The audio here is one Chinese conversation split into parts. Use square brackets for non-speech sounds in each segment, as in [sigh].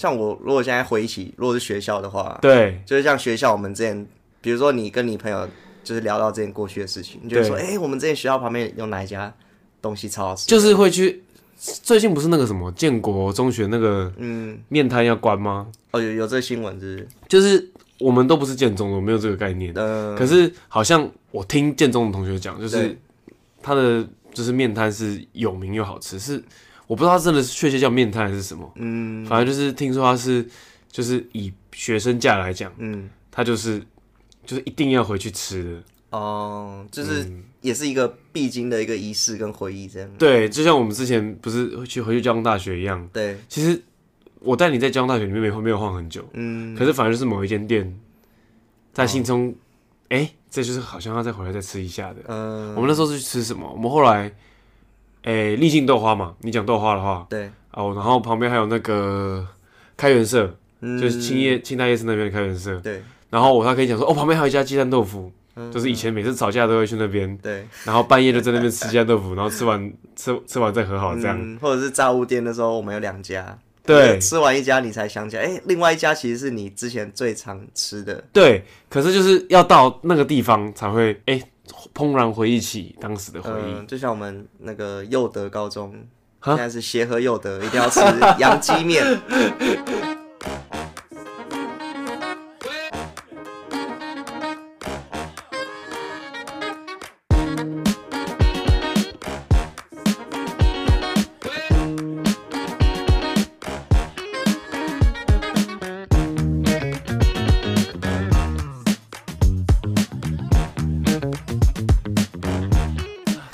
像我如果现在回忆起，如果是学校的话，对，就是像学校我们之前，比如说你跟你朋友就是聊到之前过去的事情，你就会说，哎、欸，我们之前学校旁边有哪一家东西超好吃，就是会去。最近不是那个什么建国中学那个嗯面摊要关吗？哦，有有这个新闻，就是就是我们都不是建中的，我没有这个概念。嗯，可是好像我听建中的同学讲，就是他的就是面摊是有名又好吃，是我不知道他真的是确切叫面瘫还是什么。嗯，反正就是听说他是就是以学生价来讲，嗯，他就是就是一定要回去吃的。哦，就是也是一个必经的一个仪式跟回忆，这样。对，就像我们之前不是去回去交通大学一样。对，其实我带你在交通大学里面没没有晃很久，嗯，可是反而就是某一间店，在心中，哎、哦欸，这就是好像要再回来再吃一下的。嗯，我们那时候是去吃什么？我们后来，哎、欸，立信豆花嘛，你讲豆花的话，对，哦，然后旁边还有那个开元社，嗯、就是青叶青大夜市那边的开元社，对，然后我还可以讲说，哦，旁边还有一家鸡蛋豆腐。就是以前每次吵架都会去那边，对，然后半夜就在那边吃鸡蛋豆腐，然后吃完吃吃完再和好这样，嗯，或者是炸物店的时候，我们有两家，对，吃完一家你才想起来，哎，另外一家其实是你之前最常吃的，对，可是就是要到那个地方才会，哎，怦然回忆起当时的回忆，嗯，就像我们那个幼德高中，现在是协和幼德，一定要吃杨鸡面。[laughs]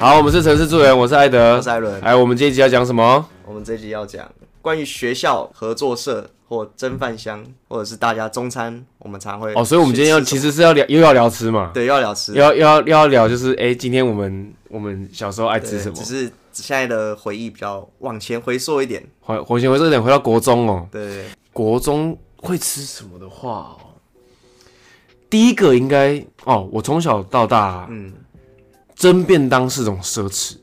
好，我们是城市助人，我是艾德，我是艾伦。哎，我们这一集要讲什么？我们这一集要讲关于学校合作社或蒸饭箱，或者是大家中餐，我们常会哦。所以，我们今天要其实是要聊，又要聊吃嘛？对，又要聊吃，要要又要聊，就是哎，今天我们我们小时候爱吃什么？只是现在的回忆比较往前回溯一点，回往前回溯一点，回到国中哦。对，国中会吃什么的话哦，第一个应该哦，我从小到大，嗯。蒸便当是种奢侈，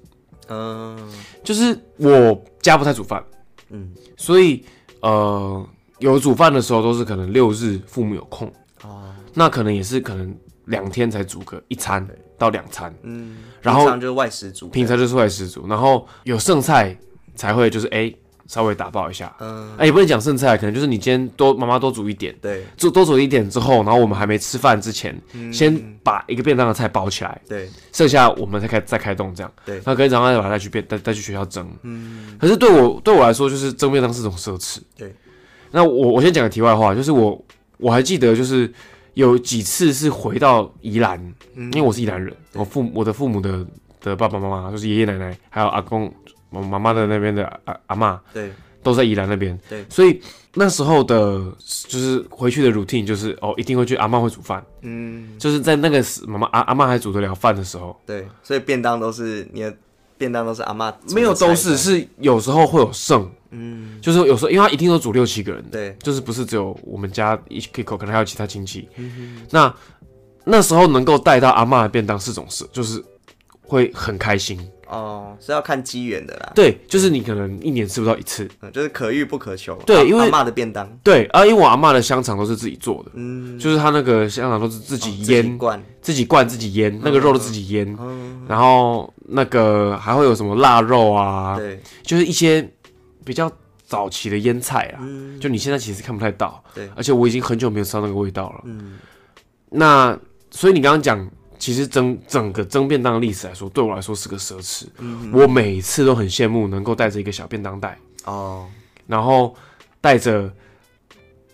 嗯，就是我家不太煮饭，嗯，所以呃，有煮饭的时候都是可能六日父母有空，哦，那可能也是可能两天才煮个一餐到两餐，嗯，然后平常就是外食煮，平常就是外食煮，然后有剩菜才会就是哎。稍微打包一下，嗯，哎，也不能讲剩菜，可能就是你今天多妈妈多煮一点，对，做多煮一点之后，然后我们还没吃饭之前，嗯，先把一个便当的菜包起来，对，剩下我们再开再开动这样，对，然后隔天早上再把它带去便带带去学校蒸，嗯，可是对我对我来说，就是蒸便当是种奢侈，对，那我我先讲个题外话，就是我我还记得就是有几次是回到宜兰，因为我是宜兰人，我父我的父母的的爸爸妈妈就是爷爷奶奶还有阿公。我妈妈的那边的阿阿妈，对，都在宜兰那边，对，所以那时候的，就是回去的 routine 就是哦，一定会去阿妈会煮饭，嗯，就是在那个时妈妈阿阿妈还煮得了饭的时候，对，所以便当都是你的便当都是阿妈，没有都是是有时候会有剩，嗯，就是有时候因为他一定都煮六七个人，对，就是不是只有我们家一口，可能还有其他亲戚，嗯哼，那那时候能够带到阿妈的便当是种事，就是会很开心。哦，是要看机缘的啦。对，就是你可能一年吃不到一次，嗯，就是可遇不可求。对，因为阿妈的便当。对啊，因为我阿妈的香肠都是自己做的，嗯，就是他那个香肠都是自己腌，自己灌，自己灌，自己腌，那个肉都自己腌，然后那个还会有什么腊肉啊，对，就是一些比较早期的腌菜啊，就你现在其实看不太到，对，而且我已经很久没有吃到那个味道了，嗯，那所以你刚刚讲。其实整整个蒸便当的历史来说，对我来说是个奢侈。嗯、我每次都很羡慕能够带着一个小便当袋哦，然后带着，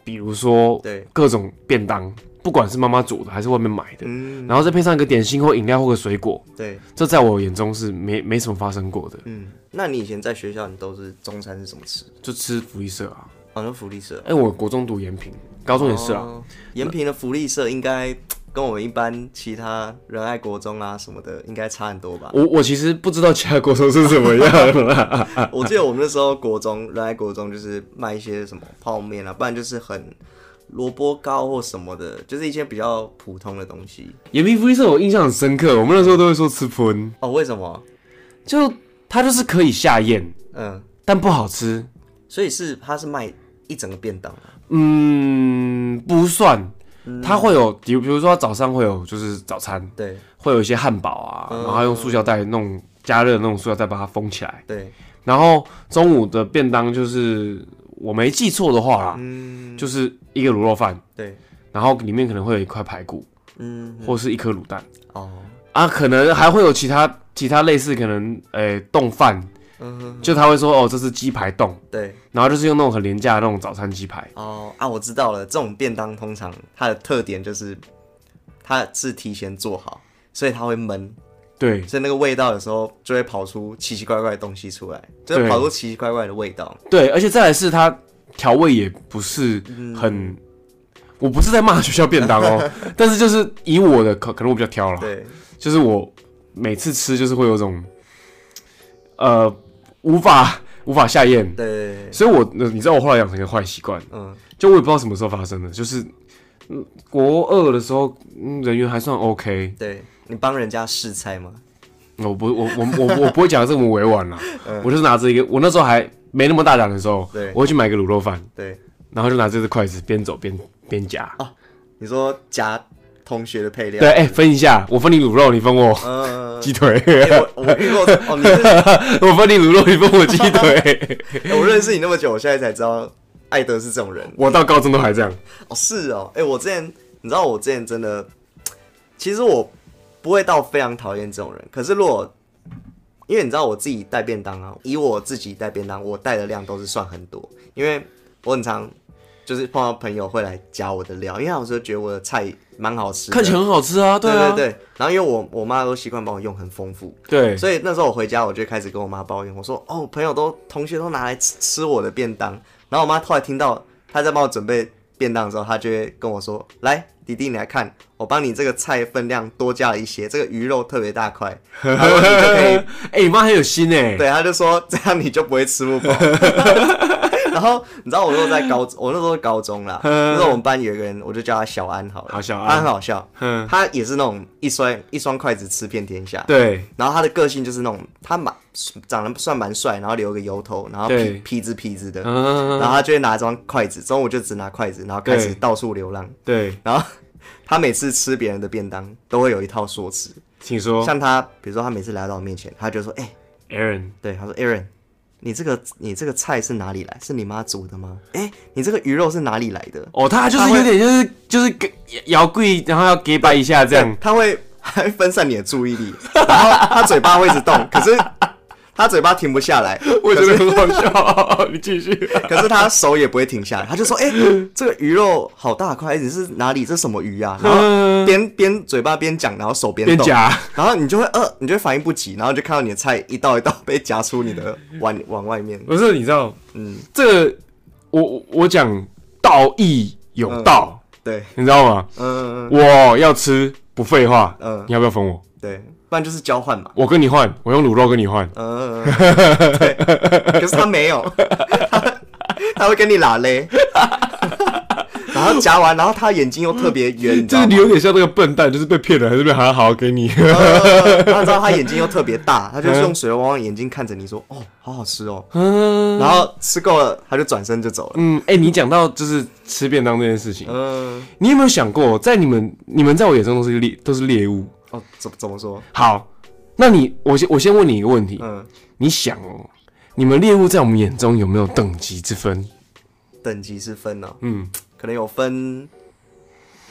比如说对各种便当，不管是妈妈煮的还是外面买的，嗯、然后再配上一个点心或饮料或个水果，对，这在我眼中是没没什么发生过的。嗯，那你以前在学校你都是中餐是怎么吃？就吃福利社啊，好像、哦、福利社。哎、欸，我国中读延平，高中也是啊。延、哦、平的福利社应该。跟我们一般其他仁爱国中啊什么的应该差很多吧？我我其实不知道其他国中是怎么样。[laughs] 我记得我们那时候国中仁爱国中就是卖一些什么泡面啊，不然就是很萝卜糕或什么的，就是一些比较普通的东西。延平福利社我印象很深刻，我们那时候都会说吃喷哦。为什么？就它就是可以下咽，嗯，但不好吃。所以是它是卖一整个便当？嗯，不算，它会有，比如比如说早上会有就是早餐，对，会有一些汉堡啊，然后用塑胶袋弄加热那种塑胶袋把它封起来，对。然后中午的便当就是我没记错的话啦，嗯，就是一个卤肉饭，对，然后里面可能会有一块排骨，嗯，或是一颗卤蛋，哦，啊，可能还会有其他其他类似可能诶冻饭。就他会说哦，这是鸡排冻，对，然后就是用那种很廉价的那种早餐鸡排。哦啊，我知道了，这种便当通常它的特点就是它是提前做好，所以它会闷，对，所以那个味道有时候就会跑出奇奇怪怪的东西出来，就会跑出奇奇怪怪的味道。对，而且再来是它调味也不是很，嗯、我不是在骂学校便当哦，[laughs] 但是就是以我的可可能我比较挑了，对，就是我每次吃就是会有种，呃。无法无法下咽，对，所以我，你知道我后来养成一个坏习惯，嗯，就我也不知道什么时候发生的，就是，嗯，国二的时候，嗯，人缘还算 OK，对，你帮人家试菜吗？我不，我我我我不会讲这么委婉啦，[laughs] 嗯，我就是拿着一个，我那时候还没那么大胆的时候，对，我会去买个卤肉饭，对，然后就拿这只筷子边走边边夹，哦，你说夹。同学的配料对，哎、欸，分一下，我分你卤肉，你分我 [laughs] 鸡腿。我遇过哦，你 [laughs] 我分你卤肉，你分我鸡腿、欸。[laughs] 我认识你那么久，我现在才知道艾德是这种人。我到高中都还这样。哦，是哦，哎、欸，我之前你知道，我之前真的，其实我不会到非常讨厌这种人。可是如果因为你知道我自己带便当啊，以我自己带便当，我带的量都是算很多，因为我很常。就是碰到朋友会来加我的料，因为有时候觉得我的菜蛮好吃，看起来很好吃啊，对啊，对对对。然后因为我我妈都习惯帮我用很丰富，对，所以那时候我回家我就开始跟我妈抱怨，我说哦，朋友都同学都拿来吃吃我的便当，然后我妈后来听到她在帮我准备便当的时候，她就会跟我说，来弟弟你来看，我帮你这个菜分量多加了一些，这个鱼肉特别大块，[laughs] 然后你就可以，哎，你妈很有心哎，对，她就说这样你就不会吃不饱。[laughs] [laughs] 然后你知道我那时候在高，我那时候是高中啦。[laughs] 那时候我们班有一个人，我就叫他小安好了。好，小安，他很好笑。嗯，他也是那种一双一双筷子吃遍天下。对。然后他的个性就是那种，他蛮长得算蛮帅，然后留个油头，然后痞痞子痞子的。然后他就会拿一双筷子，中午就只拿筷子，然后开始到处流浪。对。然后他每次吃别人的便当，都会有一套说辞。请说。像他，比如说他每次来到我面前，他就说：“哎，Aaron。”对，他说：“Aaron。”你这个你这个菜是哪里来？是你妈煮的吗？哎、欸，你这个鱼肉是哪里来的？哦，他就是有点就是就是给摇柜，然后要给摆一下这样，他会还会分散你的注意力，然后他嘴巴会一直动，可是。他嘴巴停不下来，我觉得很好笑。你继续，[laughs] 可是他手也不会停下来，他就说：“哎，这个鱼肉好大块，你是哪里？这是什么鱼啊？”然后边边嘴巴边讲，然后手边动，然后你就会呃，你就会反应不及，然后就看到你的菜一道一道被夹出你的碗碗外面。不是，你知道，嗯，这个我我讲道义有道，对，你知道吗？嗯，我要吃，不废话，嗯，你要不要分我？对。不然就是交换嘛，我跟你换，我用卤肉跟你换。嗯，对，可是他没有，他，[laughs] 他会跟你拉嘞。[laughs] 然后夹完，然后他眼睛又特别圆，就是你有点像那个笨蛋，就是被骗了，还是被还要好好给你。然后知道他眼睛又特别大，他就是用水汪汪眼睛看着你说：“哦，好好吃哦。”然后吃够了，他就转身就走了。嗯，哎，你讲到就是吃便当这件事情，嗯，你有没有想过，在你们你们在我眼中都是猎都是猎物？哦，怎怎么说？好，那你我先我先问你一个问题，嗯，你想哦，你们猎物在我们眼中有没有等级之分？等级之分呢？嗯，可能有分，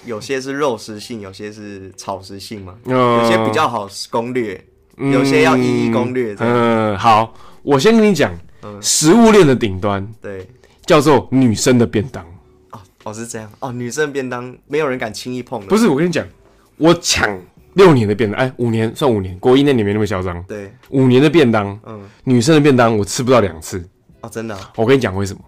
有些是肉食性，有些是草食性嘛，有些比较好攻略，有些要一一攻略。嗯，好，我先跟你讲，食物链的顶端，对，叫做女生的便当。哦，哦是这样，哦，女生的便当没有人敢轻易碰的。不是，我跟你讲，我抢。六年的便当，哎，五年算五年，国一那年没那么嚣张。对，五年的便当，嗯，女生的便当我吃不到两次。哦，真的？我跟你讲为什么？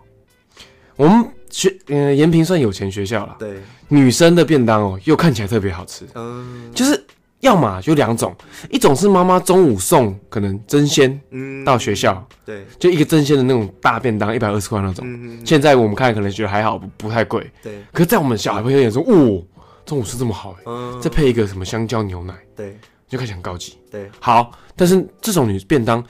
我们学，嗯，延平算有钱学校了。对，女生的便当哦，又看起来特别好吃。嗯，就是要么就两种，一种是妈妈中午送，可能争鲜，嗯，到学校，对，就一个争鲜的那种大便当，一百二十块那种。现在我们看可能觉得还好，不不太贵。对，可是在我们小孩朋友眼中，哦。中午吃这么好嗯、再配一个什么香蕉牛奶，对，就开始很高级。对，好，但是这种女便当，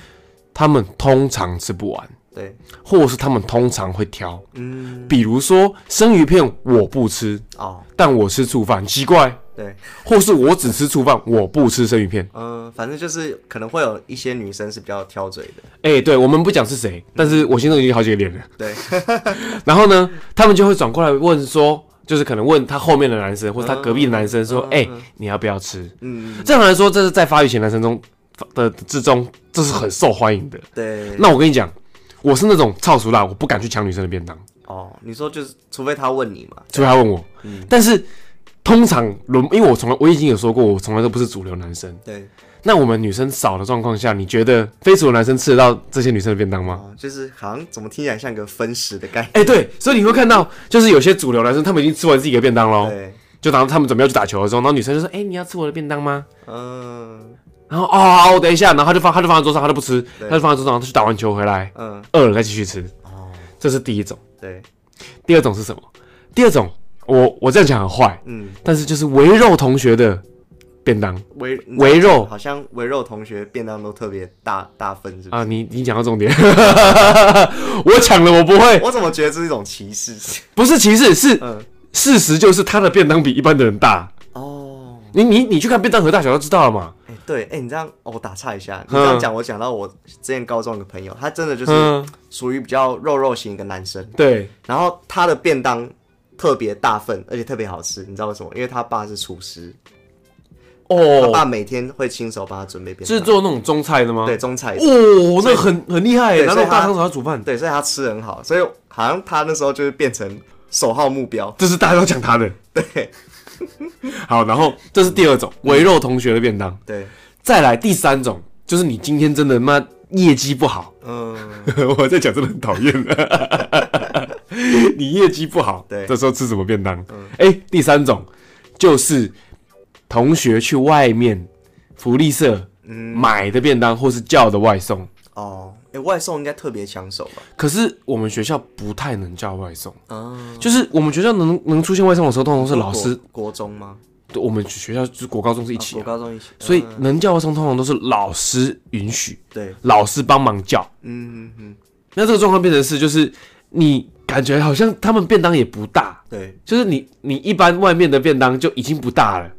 他们通常吃不完。对，或者是他们通常会挑，嗯，比如说生鱼片我不吃哦，但我吃醋饭，奇怪，对，或是我只吃醋饭，我不吃生鱼片，嗯，反正就是可能会有一些女生是比较挑嘴的，哎、欸，对，我们不讲是谁，但是我心中已经好几个脸了，对，[laughs] 然后呢，他们就会转过来问说。就是可能问他后面的男生，或者他隔壁的男生说：“哎、你要不要吃？”嗯，正常来说，这是在发育前男生中的之中，这是很受欢迎的。对。那我跟你讲，我是那种超俗辣，我不敢去抢女生的便当。哦，你说就是，除非他问你嘛？除非他问我。嗯。但是通常轮，因为我从来我已经有说过，我从来都不是主流男生。对。那我们女生少的状况下，你觉得非主流男生吃得到这些女生的便当吗？哦、就是好像怎么听起来像个分食的概念。哎、欸，对，所以你会看到，就是有些主流男生他们已经吃完自己的便当喽。对。就当他们准备要去打球的时候，然后女生就说：“哎、欸，你要吃我的便当吗？”嗯。然后哦，我等一下，然后他就放，他就放在桌上，他就不吃，他就放在桌上，他去打完球回来，嗯，饿了再继续吃。哦。这是第一种。对。第二种是什么？第二种，我我这样讲很坏，嗯，但是就是围肉同学的。便当围围肉，好像围肉同学便当都特别大大份，是不是？啊，你你讲到重点，[laughs] 我抢了，我不会。我怎么觉得这是一种歧视？不是歧视，是、嗯、事实，就是他的便当比一般的人大。哦，你你你去看便当盒大小就知道了嘛。哎、欸，对，哎、欸，你这样，哦、我打岔一下，你这样讲，我讲到我之前高中一个朋友，他真的就是属于比较肉肉型一个男生。对，然后他的便当特别大份，而且特别好吃，你知道为什么？因为他爸是厨师。哦，他爸每天会亲手帮他准备便当，是做那种中菜的吗？对，中菜。哦，那很很厉害，拿那种大汤勺煮饭。对，所以他吃得很好，所以好像他那时候就是变成首号目标，这是大家都讲他的。对，[laughs] 好，然后这是第二种围肉同学的便当。对，再来第三种，就是你今天真的妈业绩不好，嗯，[laughs] 我在讲真的很讨厌，[laughs] 你业绩不好，对，这时候吃什么便当？哎，第三种就是。同学去外面福利社买的便当，或是叫的外送。哦，哎、欸，外送应该特别抢手吧？可是我们学校不太能叫外送，嗯，就是我们学校能能出现外送的时候，通常是老师国，国中吗？对，我们学校就是国高中是一起、啊，国高中一起，所以能叫外送通常都是老师允许，对，老师帮忙叫，嗯嗯嗯。那这个状况变成是，就是你感觉好像他们便当也不大，对，就是你你一般外面的便当就已经不大了。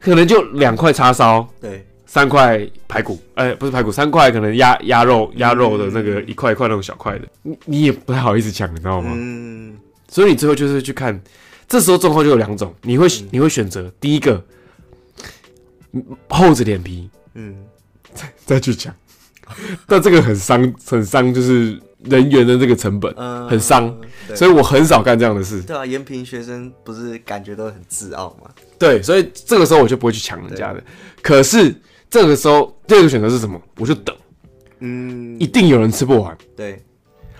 可能就两块叉烧，对，三块排骨，哎、欸，不是排骨，三块可能鸭鸭肉，鸭肉的那个一块一块那种小块的，你你也不太好意思抢，你知道吗？嗯，所以你最后就是去看，这时候状况就有两种，你会、嗯、你会选择第一个，厚着脸皮，嗯，再再去抢，[laughs] 但这个很伤，很伤，就是。人员的这个成本很伤，嗯，所以我很少干这样的事。对啊，延平学生不是感觉都很自傲吗？对，所以这个时候我就不会去抢人家的。可是这个时候第二个选择是什么？我就等，嗯，一定有人吃不完。对，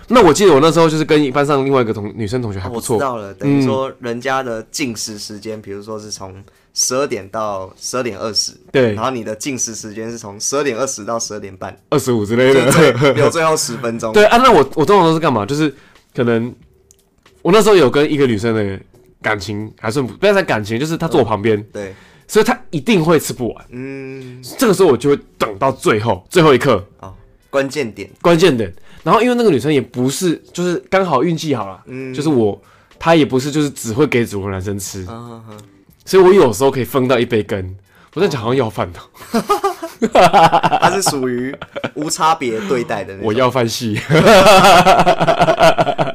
那我记得我那时候就是跟班上另外一个同女生同学还不错。我知道了，等于说人家的进食时间，比如说是从。十二点到十二点二十，对，然后你的进食时间是从十二点二十到十二点半，二十五之类的，对，有最后十分钟。对啊，那我我通常都是干嘛？就是可能我那时候有跟一个女生的感情还算不，不要讲感情，就是他坐我旁边，嗯，对，所以他一定会吃不完。嗯，这个时候我就会等到最后最后一刻。哦，关键点，关键点。然后因为那个女生也不是，就是刚好运气好了，嗯，就是我她也不是，就是只会给主流男生吃。所以我有时候可以分到一杯羹，我在讲好像要饭的，[laughs] [laughs] [laughs] [laughs] 他是属于无差别对待的那种。我要饭系，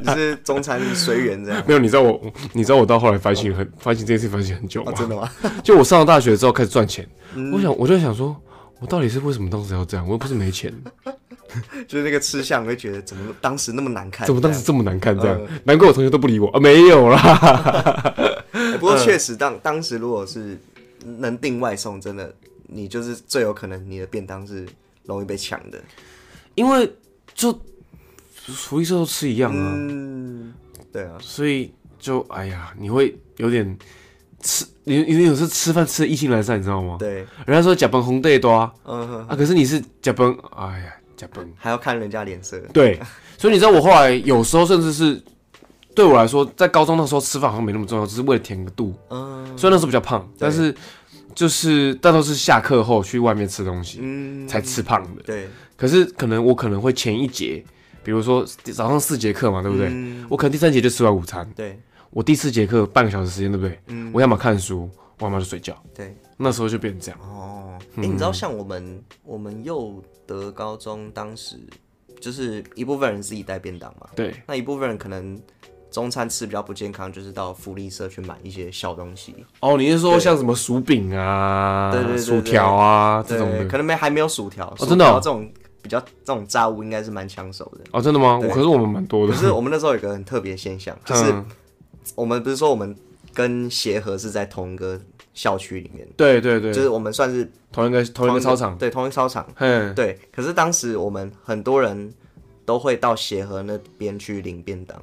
你是中餐随缘这样。没有，你知道我，你知道我到后来反省很反省这件事反省很久吗？哦？真的吗？[laughs] 就我上了大学之后开始赚钱，嗯，我想我就想说，我到底是为什么当时要这样？我又不是没钱。[laughs] 就是那个吃相，我会觉得怎么当时那么难看？怎么当时这么难看？这样，呃、难怪我同学都不理我啊！没有啦。欸、不过确实当，当当时如果是能订外送，真的，你就是最有可能你的便当是容易被抢的，因为就福利社都吃一样啊。嗯，对啊，所以就哎呀，你会有点吃，你你有时候吃饭吃的意兴阑珊，你知道吗？对，人家说呷饭皇帝大，嗯哼啊，可是你是甲崩，哎呀。还要看人家脸色。对，所以你知道我后来有时候甚至是对我来说，在高中的时候吃饭好像没那么重要，只是为了填个肚。嗯。虽然那时候比较胖，但是就是大都是下课后去外面吃东西，嗯，才吃胖的。对。可是可能我可能会前一节比如说早上四节课嘛，对不对？嗯、我可能第三节就吃完午餐。对，我第四节课半个小时时间，对不对？嗯，我要么看书，我要么就睡觉。对，那时候就变成这样。哦，哎、嗯欸，你知道像我们我们幼德高中当时就是一部分人自己带便当嘛？对，那一部分人可能。中餐吃比较不健康，就是到福利社去买一些小东西。哦，你是说像什么薯饼啊、对对对对薯条啊这种的？可能没还没有薯条哦，真的、哦。这种比较这种炸物应该是蛮抢手的。哦，真的吗？可是我们蛮多的。可是我们那时候有个很特别现象，[laughs] 就是我们不是说我们跟协和是在同一个校区里面？对对对，就是我们算是同一个同一个操场，对，同一个操场。嗯，对。可是当时我们很多人都会到协和那边去领便当。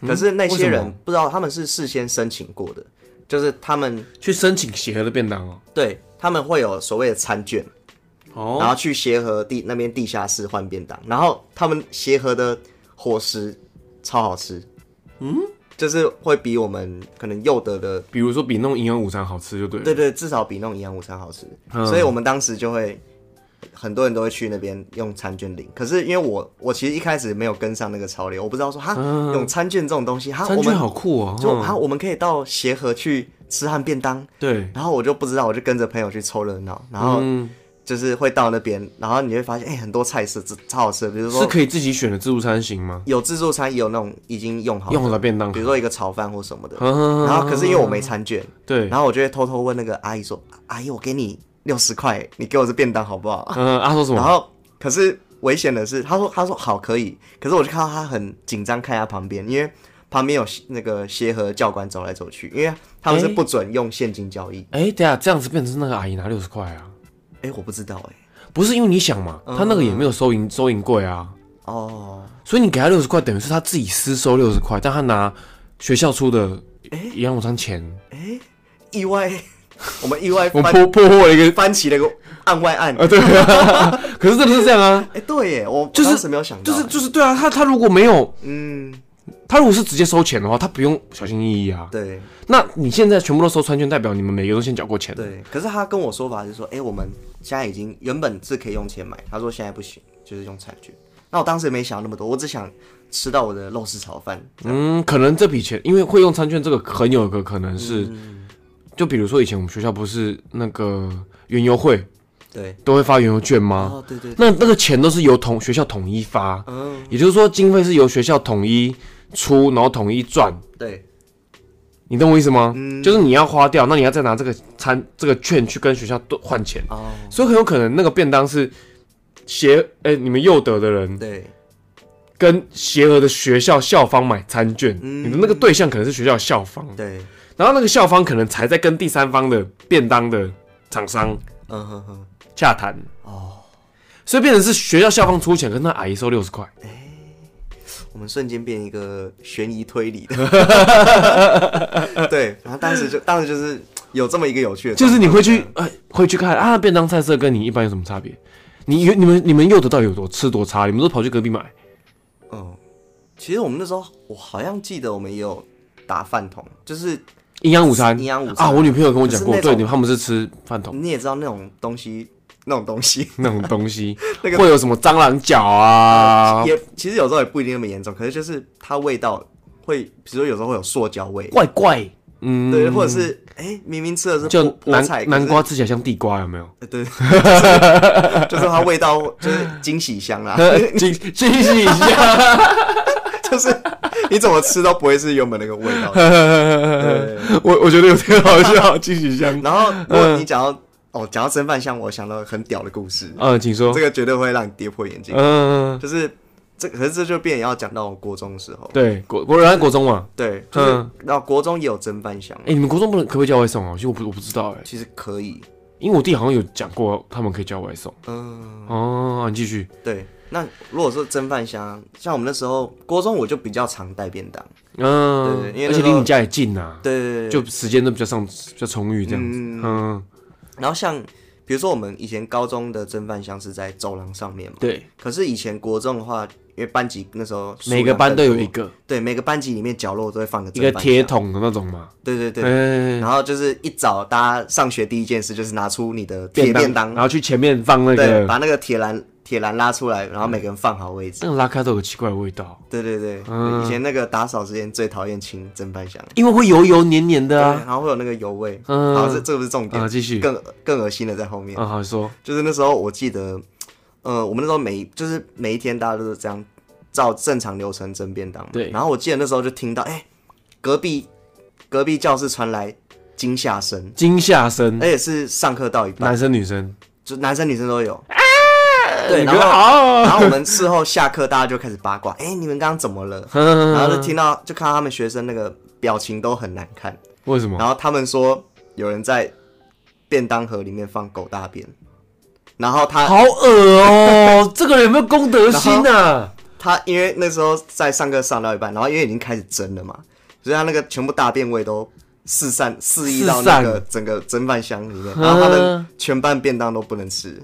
可是那些人不知道，他们是事先申请过的，就是他们去申请协和的便当哦。对，他们会有所谓的餐券，哦，然后去协和地那边地下室换便当，然后他们协和的伙食超好吃，嗯，就是会比我们可能幼德的，比如说比那种营养午餐好吃就对了，对对，至少比那种营养午餐好吃，嗯，所以我们当时就会。很多人都会去那边用餐券领，可是因为我我其实一开始没有跟上那个潮流，我不知道说哈、嗯、用餐券这种东西，哈餐券好酷哦，就哈我们可以到协和去吃汉便当，对，然后我就不知道，我就跟着朋友去凑热闹，然后就是会到那边，然后你会发现哎、欸、很多菜色超好吃。的，比如说是可以自己选的自助餐型吗？有自助餐，也有那种已经用好用好的便当，比如说一个炒饭或什么的，然后可是因为我没餐券，对，然后我就会偷偷问那个阿姨说，阿姨我给你。六十块，你给我这便当好不好？嗯，他说什么？[laughs] 然后，可是危险的是，他说他说好可以，可是我就看到他很紧张，看一下旁边，因为旁边有那个协和教官走来走去，因为他们是不准用现金交易。哎、欸，对啊，这样子变成那个阿姨拿六十块啊？哎、欸，我不知道哎、欸，不是因为你想嘛，他那个也没有收银、嗯、收银柜啊。哦，所以你给他六十块，等于是他自己私收六十块，但他拿学校出的营养午餐钱。哎、欸，意外。[laughs] 我们意外我破破获了一个翻起了一个案外案。啊，对。啊，[laughs] 可是真的是这样啊，[laughs] 哎，对耶，我就是没有想到，就是就是对啊，他他如果没有，嗯，他如果是直接收钱的话，他不用小心翼翼啊，对，那你现在全部都收餐券，代表你们每个都先缴过钱，对，可是他跟我说法是说，哎，我们现在已经原本是可以用钱买，他说现在不行，就是用餐券，那我当时也没想那么多，我只想吃到我的肉丝炒饭，嗯，可能这笔钱，因为会用餐券这个很有一个可能是。嗯就比如说以前我们学校不是那个园游会，对，都会发园游券吗？哦，对对，对。那那个钱都是由同学校统一发，嗯，也就是说经费是由学校统一出，然后统一赚。对，你懂我意思吗？嗯，就是你要花掉，那你要再拿这个餐这个券去跟学校换钱。哦，所以很有可能那个便当是协哎你们幼德的人对，跟协和的学校校方买餐券，嗯，你的那个对象可能是学校校方。对。然后那个校方可能才在跟第三方的便当的厂商，嗯哼哼，洽谈哦，所以变成是学校校方出钱，跟那阿姨收六十块。哎，我们瞬间变一个悬疑推理的，对。然后当时就当时就是有这么一个有趣的，就是你会去哎会去看啊，便当菜色跟你一般有什么差别？你你们你们幼德到底有多吃多差？你们都跑去隔壁买？嗯，其实我们那时候我好像记得我们也有打饭桶，就是。营养午餐，营养午餐啊！我女朋友跟我讲过，对，他们是吃饭桶。你也知道那种东西，那种东西，[laughs] 那种东西，[laughs] 那个会有什么蟑螂脚啊？也其实有时候也不一定那么严重，可是就是它味道会，比如说有时候会有塑胶味，怪怪，嗯，对，或者是哎，明明吃的是就南南瓜吃起来像地瓜，有没有？[laughs] 对，就是它味道就是惊喜香啦，惊惊喜香，[laughs] 就是。你怎么吃都不会是原本那个味道。[laughs] 我我觉得有点好笑，继续讲。然后，如果你讲到哦，讲到蒸饭香，我想到很屌的故事。嗯，请说。这个绝对会让你跌破眼镜。嗯，就是这，可是这就变要讲到国中的时候。对，国国人国中嘛。对，就是那国中也有蒸饭香。哎，你们国中不能可不可以叫外送啊？其实我不我不知道哎。其实可以，因为我弟好像有讲过，他们可以叫外送。嗯。哦，你继续。对。那如果说蒸饭箱，像我们那时候，国中我就比较常带便当，嗯，对，对，因为而且离你家也近呐，对对对，就时间都比较上比较充裕这样子，嗯，嗯，然后像比如说我们以前高中的蒸饭箱是在走廊上面嘛，对，可是以前国中的话，因为班级那时候每个班都有一个，对，每个班级里面角落都会放个一个铁桶的那种嘛，对对对，然后就是一早大家上学第一件事就是拿出你的铁便当，然后去前面放那个，把那个铁篮。铁栏拉出来，然后每个人放好位置。那个拉开都有奇怪的味道。对对对，嗯、以前那个打扫之前最讨厌清蒸饭箱，因为会油油黏黏的啊，然后会有那个油味。嗯，好，这这个不是重点。继、嗯、续。更更恶心的在后面。嗯，好说。就是那时候我记得，呃，我们那时候每就是每一天大家都是这样照正常流程蒸便当。对。然后我记得那时候就听到，哎、欸，隔壁隔壁教室传来惊吓声，惊吓声，而且是上课到一半，男生女生，就男生女生都有。对，然后然后我们事后下课，大家就开始八卦，哎、欸，你们刚刚怎么了？[laughs] 然后就听到，就看到他们学生那个表情都很难看。为什么？然后他们说有人在便当盒里面放狗大便，然后他好恶哦，[laughs] 这个人有没有公德心啊？他因为那时候在上课上到一半，然后因为已经开始蒸了嘛，所以他那个全部大便味都四散四溢到那个整个蒸饭箱里面，[laughs] 然后他们全班便当都不能吃。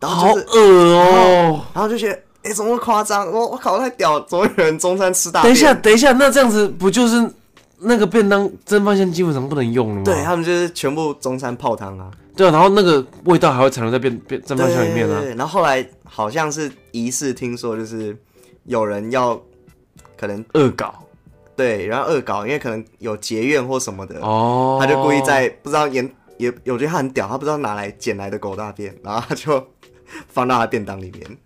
然后就是、好恶哦、喔！然后就觉得，哎、欸，怎么那么夸张？我我靠，太屌了！怎么有人中餐吃大便？等一下，等一下，那这样子不就是那个便当蒸饭箱基本上不能用了吗？对，他们就是全部中餐泡汤啊。对啊，然后那个味道还会残留在便便蒸饭箱里面啊。对，然后后来好像是疑似听说，就是有人要可能恶搞，对，然后恶搞，因为可能有结怨或什么的哦，他就故意在不知道也也有觉得他很屌，他不知道哪来捡来的狗大便，然后他就。[laughs] 放到他便当里面，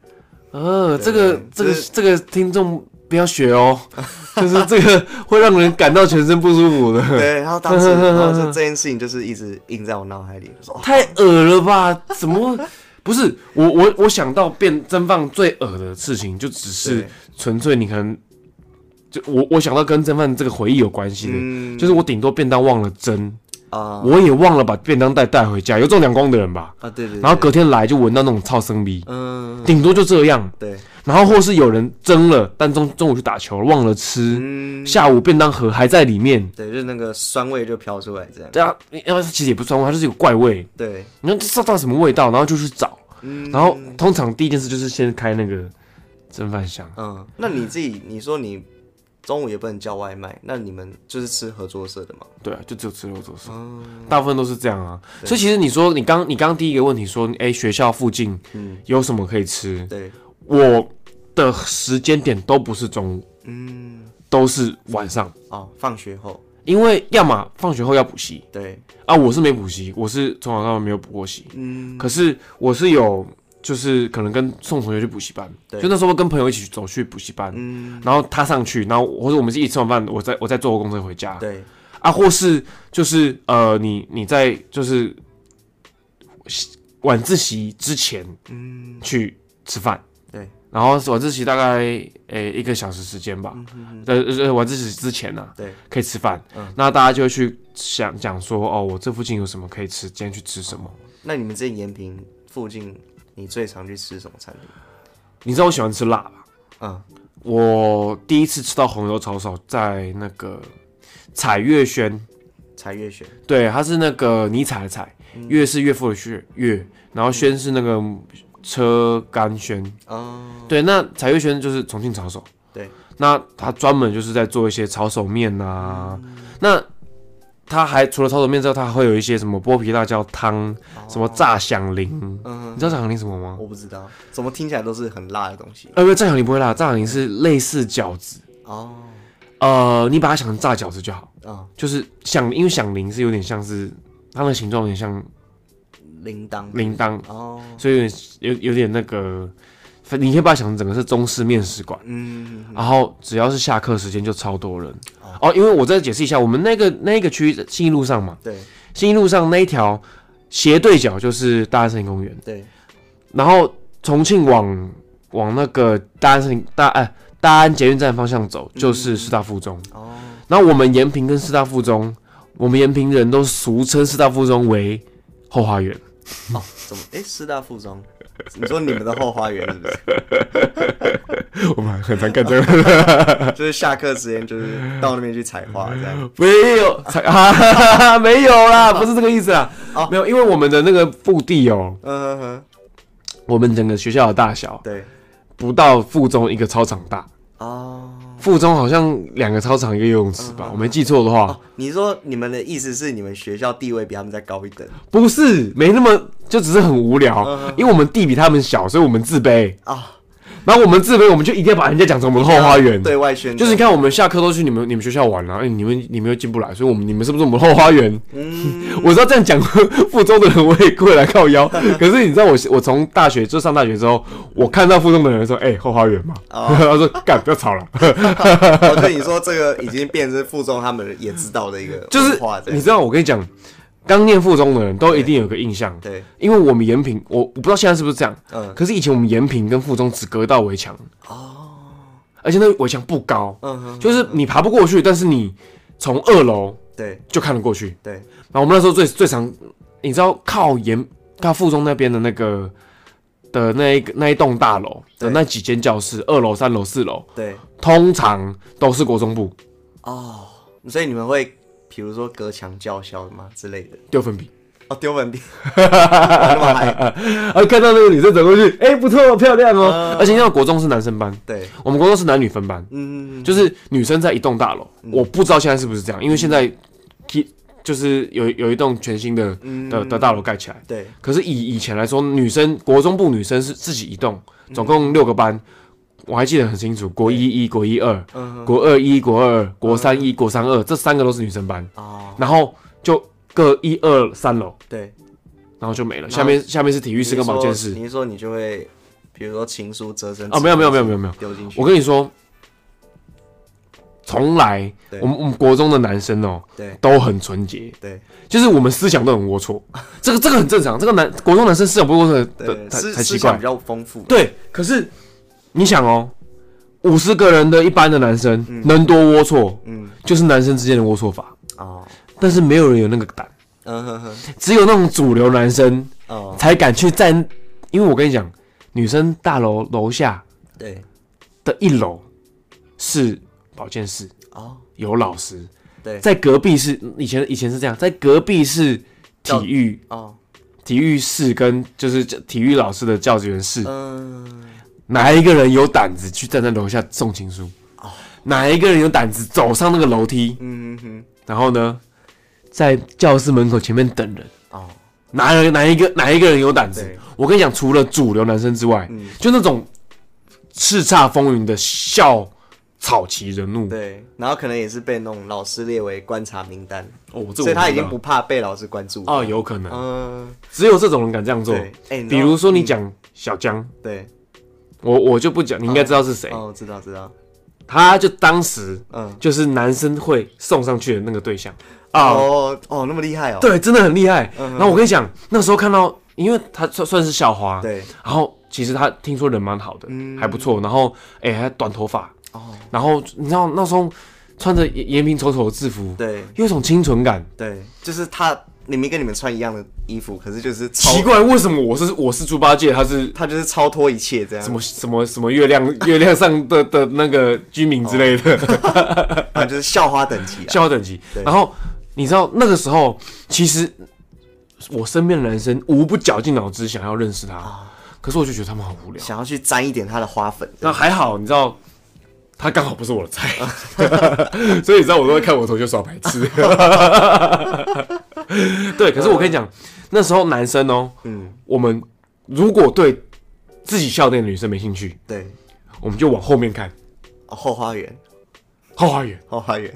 呃，这个这个这个听众不要学哦，[laughs] 就是这个会让人感到全身不舒服的。[laughs] 对，然后当时，然后这这件事情就是一直印在我脑海里，说太恶了吧？怎么不是我我我想到变蒸饭最恶的事情，就只是纯粹你可能就我我想到跟蒸饭这个回忆有关系的，嗯、就是我顶多便当忘了蒸。啊！我也忘了把便当袋带回家，有这种两光的人吧？啊，对对。然后隔天来就闻到那种超生逼，嗯，顶多就这样。对。然后或是有人蒸了，但中中午去打球忘了吃，下午便当盒还在里面。对，就是那个酸味就飘出来这样。对啊，因为其实也不酸味，它就是有怪味。对。你说知道什么味道，然后就去找。然后通常第一件事就是先开那个蒸饭箱。嗯，那你自己你说你。中午也不能叫外卖，那你们就是吃合作社的吗？对啊，就只有吃合作社，嗯、大部分都是这样啊。所以其实你说你刚你刚刚第一个问题说，哎、欸，学校附近有什么可以吃？对，我的时间点都不是中午，嗯，都是晚上。哦，放学后，因为要么放学后要补习，对。啊，我是没补习，我是从小到大没有补过习，嗯，可是我是有。就是可能跟送同学去补习班，对。就那时候跟朋友一起走去补习班，嗯，然后他上去，然后或者我们一起吃完饭，我再我再坐公车回家，对，啊，或是就是呃，你你在就是晚自习之前，嗯，去吃饭，对，然后晚自习大概诶、欸、一个小时时间吧，呃呃晚自习之前呢、啊，对，可以吃饭，嗯，那大家就会去想讲说，哦，我这附近有什么可以吃，今天去吃什么？那你们这延平附近？你最常去吃什么餐厅？你知道我喜欢吃辣吧？嗯，我第一次吃到红油抄手在那个彩月轩。彩月轩，对，它是那个尼采的采，月是岳父的岳，月，然后轩是那个车干轩。哦，对，那彩月轩就是重庆抄手。对，那他专门就是在做一些抄手面啊，那。他还除了抄手面之后，它还会有一些什么剥皮辣椒汤，什么炸响铃。嗯你知道炸响铃什么吗？我不知道，怎么听起来都是很辣的东西。呃，不，炸响铃不会辣，炸响铃是类似饺子。哦。呃，你把它想成炸饺子就好。啊。就是响，因为响铃是有点像是它的形状有点像铃铛。铃铛。哦。所以有点有有点那个。你可以把它想成整个是中式面食馆，嗯，然后只要是下课时间就超多人，哦，因为我再解释一下，我们那个那个区域信义路上嘛，对，新一路上那一条斜对角就是大安森林公园，对，然后重庆往往那个大安森林大哎大安捷运站方向走就是师大附中，哦，然后我们延平跟师大附中，我们延平人都俗称师大附中为后花园，哦，怎么哎师大附中？[laughs] 你说你们的后花园是不是？[laughs] 我们很常干这个，[laughs] 就是下课时间就是到那边去采花这样。没有采啊，没有啦，不是这个意思啊。哦，没有，因为我们的那个腹地哦，嗯哼，我们整个学校的大小，对，不到附中一个操场大。哦，附中好像两个操场一个游泳池吧，我没记错的话。哦，你说你们的意思是你们学校地位比他们再高一等？不是，没那么，就只是很无聊，因为我们地比他们小，所以我们自卑啊。然后我们自卑，我们就一定要把人家讲成我们后花园，对外宣。就是你看，我们下课都去你们你们学校玩了，哎，你们你们又进不来，所以我们你们是不是我们后花园？嗯，[laughs] 我知道这样讲附中的人我也会来靠腰。[laughs] 可是你知道我我从大学就上大学之后，我看到附中的人说，哎，后花园嘛，[laughs] 他说干不要吵了。我跟你说，这个已经变成附中他们也知道的一个，就是你知道，我跟你讲。刚念附中的人都一定有个印象，对，因为我们延平，我我不知道现在是不是这样，嗯，可是以前我们延平跟附中只隔一道围墙，哦，而且那围墙不高，嗯哼，就是你爬不过去，但是你从二楼对。就看得过去，对，然后我们那时候最最常，你知道靠延靠附中那边的那个的那一个那一栋大楼的那几间教室，二楼、三楼、四楼，对，通常都是国中部，哦，所以你们会。比如说隔墙叫嚣的嘛之类的，丢粉笔。哦，丢粉笔，[laughs] 啊，看到那个女生走过去，哎，不错，漂亮哦，而且那个国中是男生班，对，我们国中是男女分班，嗯，就是女生在一栋大楼，我不知道现在是不是这样，因为现在就是有有一栋全新的的的大楼盖起来，对，可是以以前来说，女生国中部女生是自己一栋，总共六个班。我还记得很清楚，国一一、国一二、国二一、国二、国三一、国三二，这三个都是女生班。哦。然后就各一二三楼。对。然后就没了。下面下面是体育室跟保健室。你说你就会，比如说情书折成。哦，没有没有没有没有没有丢进去。我跟你说，从来我们我们国中的男生哦，对，都很纯洁。对。就是我们思想都很龌龊，这个这个很正常。这个男国中男生思想不龌龊的才才奇怪。比较丰富。对，可是。你想哦，五十个人的一般的男生能多龌龊？嗯，就是男生之间的龌龊法。哦。但是没有人有那个胆，嗯哼哼，只有那种主流男生哦。才敢去站。因为我跟你讲，女生大楼楼下对。的一楼是保健室哦，有老师。对，在隔壁是以前以前是这样，在隔壁是体育哦，体育室跟就是体育老师的教职员室嗯。哪一个人有胆子去站在楼下送情书？哦，哪一个人有胆子走上那个楼梯？嗯哼哼。然后呢，在教室门口前面等人？哦，哪有哪一个哪一个人有胆子？我跟你讲，除了主流男生之外，就那种叱咤风云的校草旗人物，对，然后可能也是被那种老师列为观察名单哦，所以他已经不怕被老师关注哦，有可能，嗯，只有这种人敢这样做。哎，比如说你讲小江，对。我我就不讲，你应该知道是谁。哦，知道知道。他就当时，嗯，就是男生会送上去的那个对象。哦哦，那么厉害哦。对，真的很厉害。然后我跟你讲，那时候看到，因为他算算是校花，对。然后其实他听说人蛮好的，还不错。然后哎，还短头发。哦。然后你知道那时候穿着严平丑丑的制服，对，有一种清纯感。对，就是他。你没跟你们穿一样的衣服，可是就是奇怪，为什么我是我是猪八戒，他是他就是超脱一切这样？什么什么什么月亮 [laughs] 月亮上的的那个居民之类的，[laughs] 啊，就是校花等级，[laughs] 校花等级。然后你知道那个时候，其实我身边的男生无不绞尽脑汁想要认识他，可是我就觉得他们好无聊，想要去沾一点他的花粉。那还好，你知道他刚好不是我的菜，[laughs] 所以你知道我都会看我同学耍白痴。[laughs] 对，可是我跟你讲，那时候男生哦，嗯，我们如果对自己校内的女生没兴趣，对，我们就往后面看，后花园，后花园，后花园，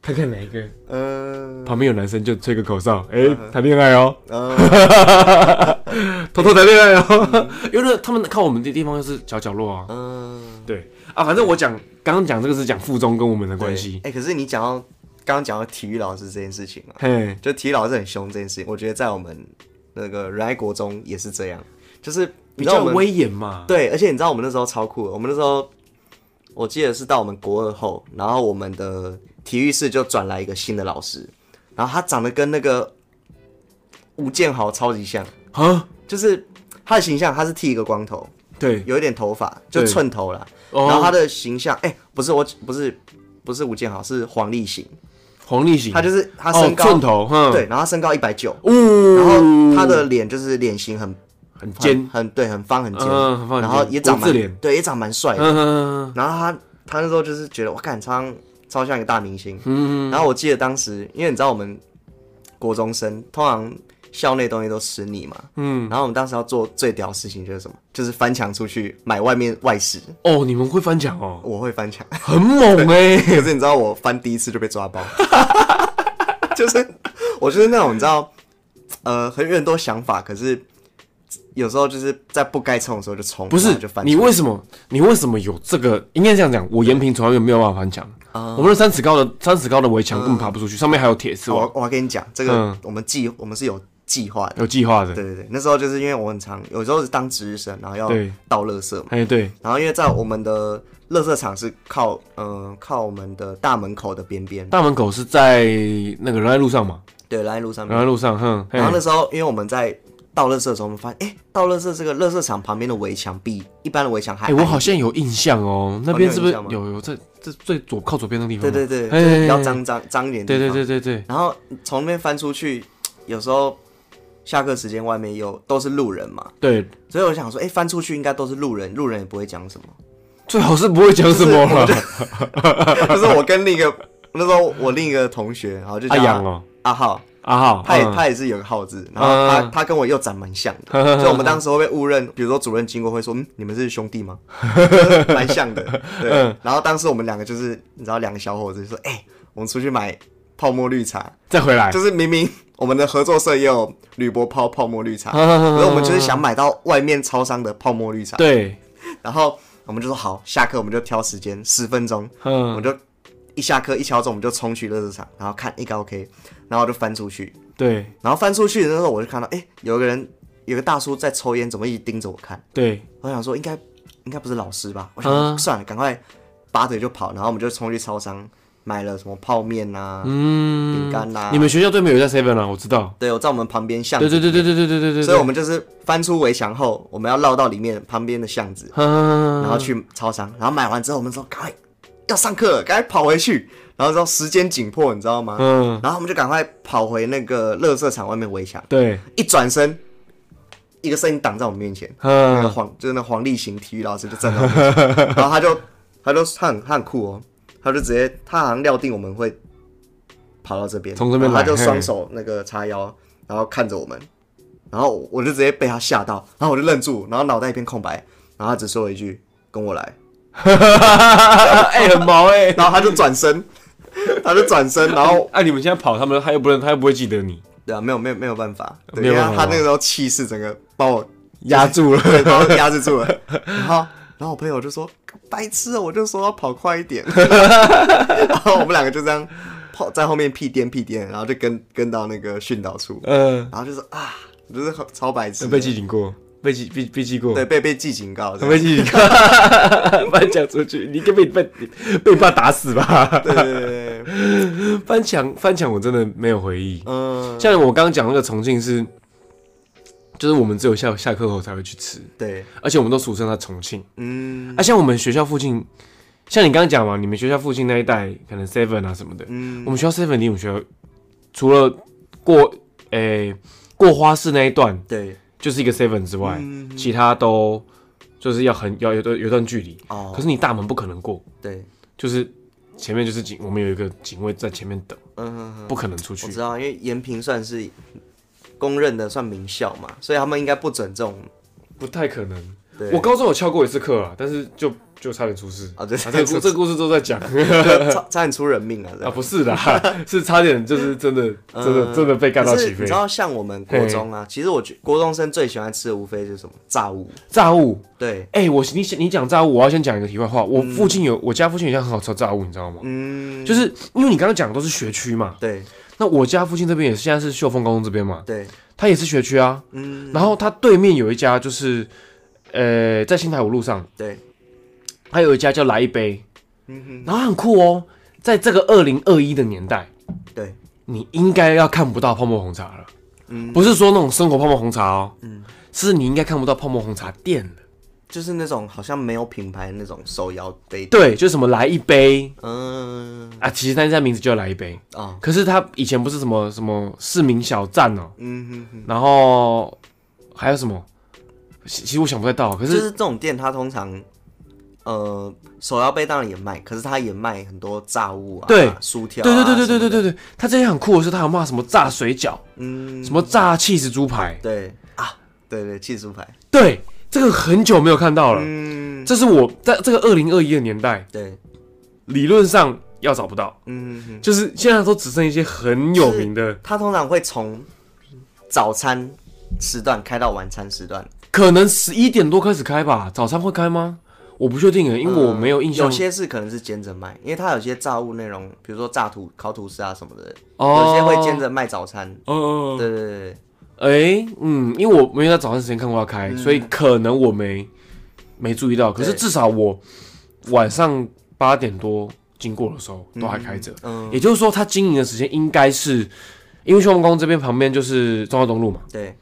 看看哪一个，嗯，旁边有男生就吹个口哨，哎，谈恋爱哦，[laughs] 偷偷谈恋爱哦，因为他们看我们的地方就是角角落啊，嗯，对啊，反正我讲刚刚讲这个是讲附中跟我们的关系，哎，可是你讲到。刚刚讲到体育老师这件事情啊，嘿，就体育老师很凶这件事情，我觉得在我们那个仁爱国中也是这样，就是比较威严嘛。对，而且你知道我们那时候超酷的，我们那时候我记得是到我们国二后，然后我们的体育室就转来一个新的老师，然后他长得跟那个吴建豪超级像。啊，就是他的形象，他是剃一个光头，对，有一点头发，就寸头啦。然后他的形象，哎，不是我，不是不是吴建豪，是黄立行。黄立行，他就是他身高，寸头，对，然后他身高一百九，然后他的脸就是脸型很很尖，很对，很方很尖，然后也长蛮，对，也长蛮帅的，然后他他那时候就是觉得我感超超像一个大明星。嗯，然后我记得当时，因为你知道我们国中生通常校内东西都吃腻嘛。嗯，然后我们当时要做最屌的事情就是什么？就是翻墙出去买外面外食。哦，你们会翻墙哦？我会翻墙，很猛哎、[laughs] 欸！可是你知道我翻第一次就被抓包，[laughs] 就是我就是那种你知道，呃，很有很多想法，可是。有时候就是在不该冲的时候就冲，不是就翻。你为什么？你为什么有这个？应该这样讲，我延平从来没有办法翻墙。啊，我们的三尺高的三尺高的围墙根本爬不出去，上面还有铁丝。我我要跟你讲，这个我们计我们是有计划的，有计划的。对对对，那时候就是因为我很常，有时候是当值日生，然后要倒垃圾嘛。哎对。然后因为在我们的垃圾场是靠嗯靠我们的大门口的边边。大门口是在那个仁爱路上嘛？对，仁爱路上。仁爱路上，哼。然后那时候因为我们在。倒垃圾的时候，我们发现，哎、欸，倒垃圾这个垃圾场旁边的围墙比一般的围墙还……哎、欸，我好像有印象哦，那边是不是有有这这最左靠左边的地方？对对对，就是比较脏脏脏一点。对对对对对。然后从那边翻出去，有时候下课时间外面又都是路人嘛。对。所以我想说，哎、欸，翻出去应该都是路人，路人也不会讲什么。最好是不会讲什么了。[laughs] 就是我跟另一个那时候我另一个同学，然后就叫阿阳哦，阿浩。阿浩，他也他也是有个浩字，然后他他跟我又长蛮像的，[laughs] 所以我们当时会被误认，比如说主任经过会说，嗯，你们是兄弟吗？[laughs] 蛮像的，对。然后当时我们两个就是你知道两个小伙子就说，哎，我们出去买泡沫绿茶，再回来，就是明明我们的合作社也有铝箔泡泡沫绿茶，[laughs] 可是我们就是想买到外面超商的泡沫绿茶，对。然后我们就说好，下课我们就挑时间十分钟，我们就。一下课一敲钟，我们就冲去乐市场，然后看一个 OK，然后就翻出去。对，然后翻出去的时候，我就看到，哎、欸，有个人，有个大叔在抽烟，怎么一直盯着我看？对，我想说应该应该不是老师吧？我想算了，赶快拔腿就跑。然后我们就冲去超商买了什么泡面啊、嗯，饼干啊。你们学校对面有家 seven 啊？我知道。对，我在我们旁边巷子。对对对对对对对对。所以我们就是翻出围墙后，我们要绕到里面旁边的巷子，啊、然后去超商，然后买完之后，我们说赶快。要上课了，赶快跑回去。[laughs] 然后说时间紧迫，你知道吗？嗯。然后我们就赶快跑回那个垃圾场外面围墙。对。一转身，一个身影挡在我们面前。嗯。那个黄就是那黄立行体育老师就站在我面前，[laughs] 然后他就他就他很他很酷哦，他就直接他好像料定我们会跑到这边，从这边，他就双手那个叉腰，然后看着我们，然后我就直接被他吓到，然后我就愣住，然后脑袋一片空白，然后他只说了一句：“跟我来。[laughs] ”哎，很毛哎、欸，然后他就转身，[laughs] 他就转身，然后哎、啊，你们现在跑，他们他又不能，他又不会记得你，对啊，没有没有没有办法，对，因为他那个时候气势整个把我压住了，[laughs] 把我压制住了，然后然后我朋友就说白痴，我就说要跑快一点，然 [laughs] 后我们两个就这样跑在后面屁颠屁颠，然后就跟跟到那个训导处，嗯，然后就说啊，就是超白痴，被记警过。被记被被记过，对，被被记警告，被记警告，[laughs] 翻墙出去，你该被被被爸打死吧？对对对，[laughs] 翻墙翻墙，我真的没有回忆。嗯，像我刚刚讲那个重庆是，就是我们只有下下课后才会去吃。对，而且我们都俗称它重庆。嗯，啊，像我们学校附近，像你刚刚讲嘛，你们学校附近那一带可能 seven 啊什么的。嗯，我们学校 seven 离我们学校除了过诶、欸、过花市那一段，对。就是一个 seven 之外，嗯、其他都就是要很要有段有段距离。哦。可是你大门不可能过。对。就是前面就是警，我们有一个警卫在前面等。嗯哼哼。不可能出去。我知道，因为延平算是公认的算名校嘛，所以他们应该不准这种。不太可能。对。我高中有翘过一次课啊，但是就。就差点出事啊！对这个 [laughs] 这个故事都在讲，差差点出人命啊！啊，不是的，[laughs] 是差点就是真的，真的真的被干到起飞。你知道，像我们国中啊，其实我觉国中生最喜欢吃的无非是什么炸物。炸物，对。哎，我你你讲炸物，我要先讲一个题外话。我附近有我家附近有家很好吃的炸物，你知道吗？嗯。就是因为你刚刚讲的都是学区嘛。对。那我家附近这边也是，现在是秀峰高中这边嘛。对。它也是学区啊。嗯。然后它对面有一家，就是呃，在新台五路上。对。还有一家叫来一杯，嗯哼，然后很酷哦，在这个二零二一的年代，对，你应该要看不到泡沫红茶了，嗯，不是说那种生活泡沫红茶哦，嗯，是你应该看不到泡沫红茶店了，就是那种好像没有品牌那种手摇杯，对，就什么来一杯，嗯，啊，其实他家名字就叫来一杯。啊，哦，可是他以前不是什么什么市民小站哦，嗯哼哼，然后还有什么，其实我想不太到，可是就是这种店，它通常。呃，手摇杯当然也卖，可是他也卖很多炸物啊，对，薯条、啊，对对对对对对对对。他之前很酷的是，他有卖什么炸水饺，嗯，什么炸气死猪排，对。啊，对对气死猪排，对，这个很久没有看到了，嗯，这是我在这个二零二一的年代，对，理论上要找不到，嗯哼，就是现在都只剩一些很有名的，他通常会从早餐时段开到晚餐时段。可能十一点多开始开吧，早餐会开吗？我不确定诶，因为我没有印象。有些是可能是煎着卖，因为它有些炸物内容，比如说炸吐烤吐司啊什么的，哦有些会煎着卖早餐。哦，对对对。哎，嗯，因为我没有在早上时间看过它开，所以可能我没没注意到。可是至少我晚上八点多经过的时候都还开着。嗯，也就是说，它经营的时间应该是，因为秀丰宫这边旁边就是中华东路嘛。对。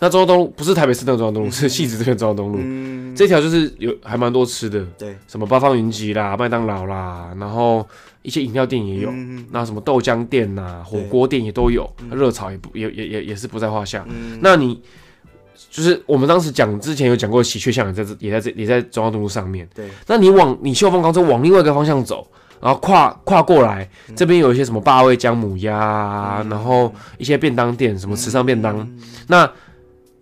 那中华东路不是台北市那个忠孝东路，是汐止这边中华东路。嗯，这条就是有还蛮多吃的，对，什么八方云集啦、麦当劳啦，然后一些饮料店也有，嗯、那什么豆浆店呐、啊、火锅店也都有，热炒也不也也也也是不在话下。嗯、那你就是我们当时讲之前有讲过喜鹊巷也在这也在这也在中央东路上面。对，那你往你秀峰高中往另外一个方向走，然后跨跨过来，嗯、这边有一些什么八味姜母鸭，嗯、然后一些便当店，什么时尚便当，嗯、那。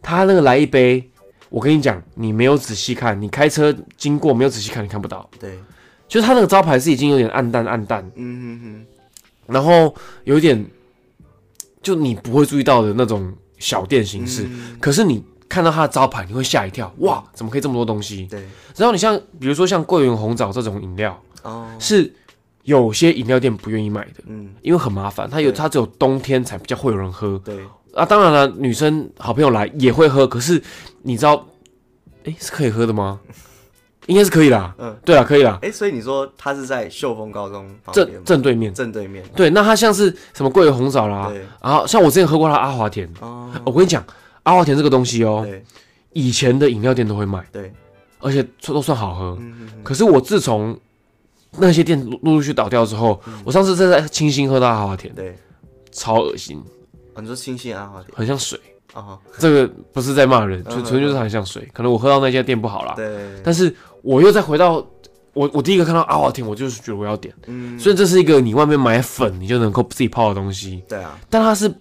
他那个来一杯，我跟你讲，你没有仔细看，你开车经过没有仔细看，你看不到。对，就是他那个招牌是已经有点暗淡暗淡，嗯哼哼，然后有一点，就你不会注意到的那种小店形式。嗯、可是你看到他的招牌，你会吓一跳，哇，怎么可以这么多东西？对。然后你像比如说像桂圆红枣这种饮料，哦，是有些饮料店不愿意买的，嗯，因为很麻烦，它有它只有冬天才比较会有人喝，对。啊，当然了，女生好朋友来也会喝，可是你知道，哎，是可以喝的吗？应该是可以啦。嗯，对啊，可以啦。哎，所以你说他是在秀峰高中正正对面，正对面。对，那他像是什么桂圆红枣啦，然后像我之前喝过他阿华田。哦，我跟你讲，阿华田这个东西哦，以前的饮料店都会卖，对，而且都算好喝。可是我自从那些店陆陆续续倒掉之后，我上次正在清新喝到阿华田，对，超恶心。你说清新阿华田很像水啊，这个不是在骂人，纯纯就是很像水。可能我喝到那家店不好啦，对。但是我又再回到我我第一个看到阿华田，我就是觉得我要点。嗯。所以这是一个你外面买粉你就能够自己泡的东西。对啊。但它是，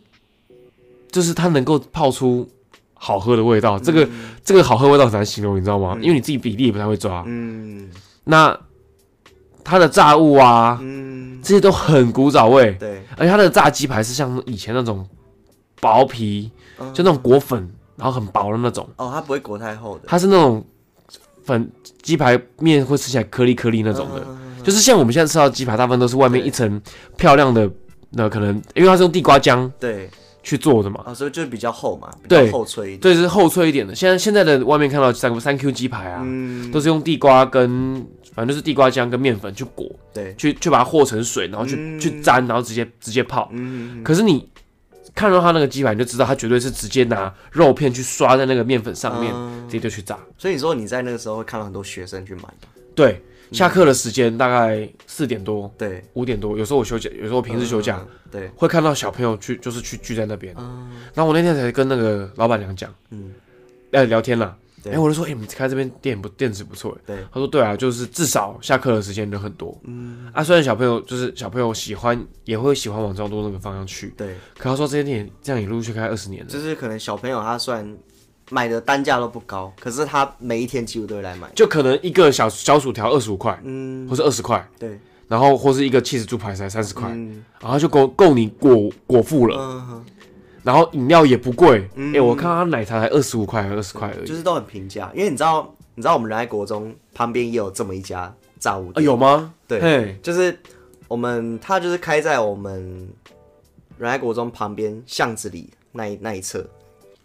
就是它能够泡出好喝的味道。这个这个好喝味道很难形容，你知道吗？因为你自己比例也不太会抓。嗯。那它的炸物啊，嗯，这些都很古早味。对。而且它的炸鸡排是像以前那种。薄皮，就那种裹粉，然后很薄的那种。哦，它不会裹太厚的。它是那种粉鸡排面会吃起来颗粒颗粒那种的，就是像我们现在吃到鸡排，大部分都是外面一层漂亮的，那可能因为它是用地瓜浆对去做的嘛，啊所以就比较厚嘛，对，厚脆一点。对，是厚脆一点的。现在现在的外面看到三三 Q 鸡排啊，都是用地瓜跟反正就是地瓜浆跟面粉去裹，对，去去把它和成水，然后去去粘，然后直接直接泡。嗯，可是你。看到他那个鸡排，你就知道他绝对是直接拿肉片去刷在那个面粉上面，嗯、直接就去炸。所以你说你在那个时候会看到很多学生去买。对，下课的时间大概四点多，对，五点多，有时候我休假，有时候我平时休假，嗯、对，会看到小朋友去，就是去聚在那边。嗯、然后我那天才跟那个老板娘讲，嗯，哎，聊天了。哎，我就说，哎，你开这边店不店子不错，对。他说，对啊，就是至少下课的时间人很多。嗯。啊，虽然小朋友就是小朋友喜欢，也会喜欢往忠孝东那个方向去。对。可他说这些店这样也陆续开二十年了。就是可能小朋友他虽然买的单价都不高，可是他每一天几乎都会来买。就可能一个小小薯条二十五块，嗯，或是二十块。对。然后或是一个气质猪排才三十块，然后就够够你果果腹了。嗯。然后饮料也不贵，哎、嗯。欸，我看他奶茶才二十五块，还二十块而已，就是都很平价。因为你知道，你知道我们仁爱国中旁边也有这么一家炸物店，啊、有吗？对，就是我们他就是开在我们仁爱国中旁边巷子里那一那一侧，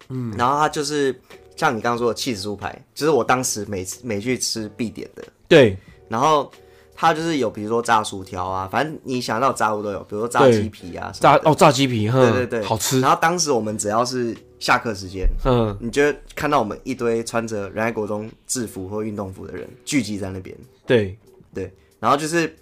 嗯，然后他就是像你刚刚说的起司猪排，就是我当时每次每去吃必点的，对，然后。它就是有，比如说炸薯条啊，反正你想到炸物都有，比如说炸鸡皮啊，炸哦炸鸡皮，对对对，好吃。然后当时我们只要是下课时间，嗯，你就看到我们一堆穿着仁爱国中制服或运动服的人聚集在那边，对。对。然后就是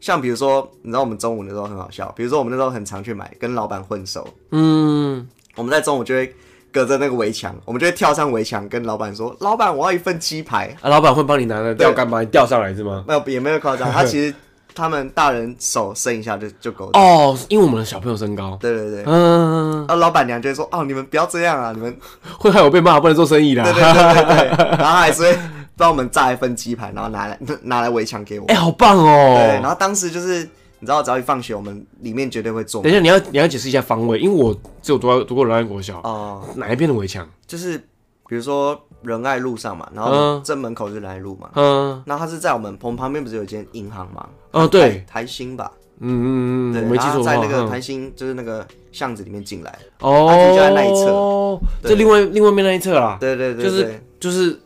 像比如说，你知道我们中午的时候很好笑，比如说我们那时候很常去买，跟老板混熟，嗯，我们在中午就会隔着那个围墙，我们就会跳上围墙，跟老板说：“老板，我要一份鸡排。”啊，老板会帮你拿个钓竿把你钓上来是吗？没有，也没有夸张。[laughs] 他其实他们大人手伸一下就就够。哦，因为我们的小朋友身高。对对对。嗯。啊，老板娘就会说：“哦，你们不要这样啊，你们会害我被骂，不能做生意啦。”对对对对对。[laughs] 然后还是会帮我们炸一份鸡排，然后拿来拿来围墙给我。哎，好棒哦！对，然后当时就是。你知道，只要一放学，我们里面绝对会坐。等一下，你要你要解释一下方位，因为我只有读过读过仁爱国小哦。哪一边的围墙？就是比如说仁爱路上嘛，然后正门口就是仁爱路嘛。嗯。那它是在我们棚旁边，不是有一间银行吗？哦，对，台新吧。嗯嗯嗯，对，没记错。在那个台新，就是那个巷子里面进来。哦。它就在那一侧。这另外另外面那一侧啦。对对对。就是就是。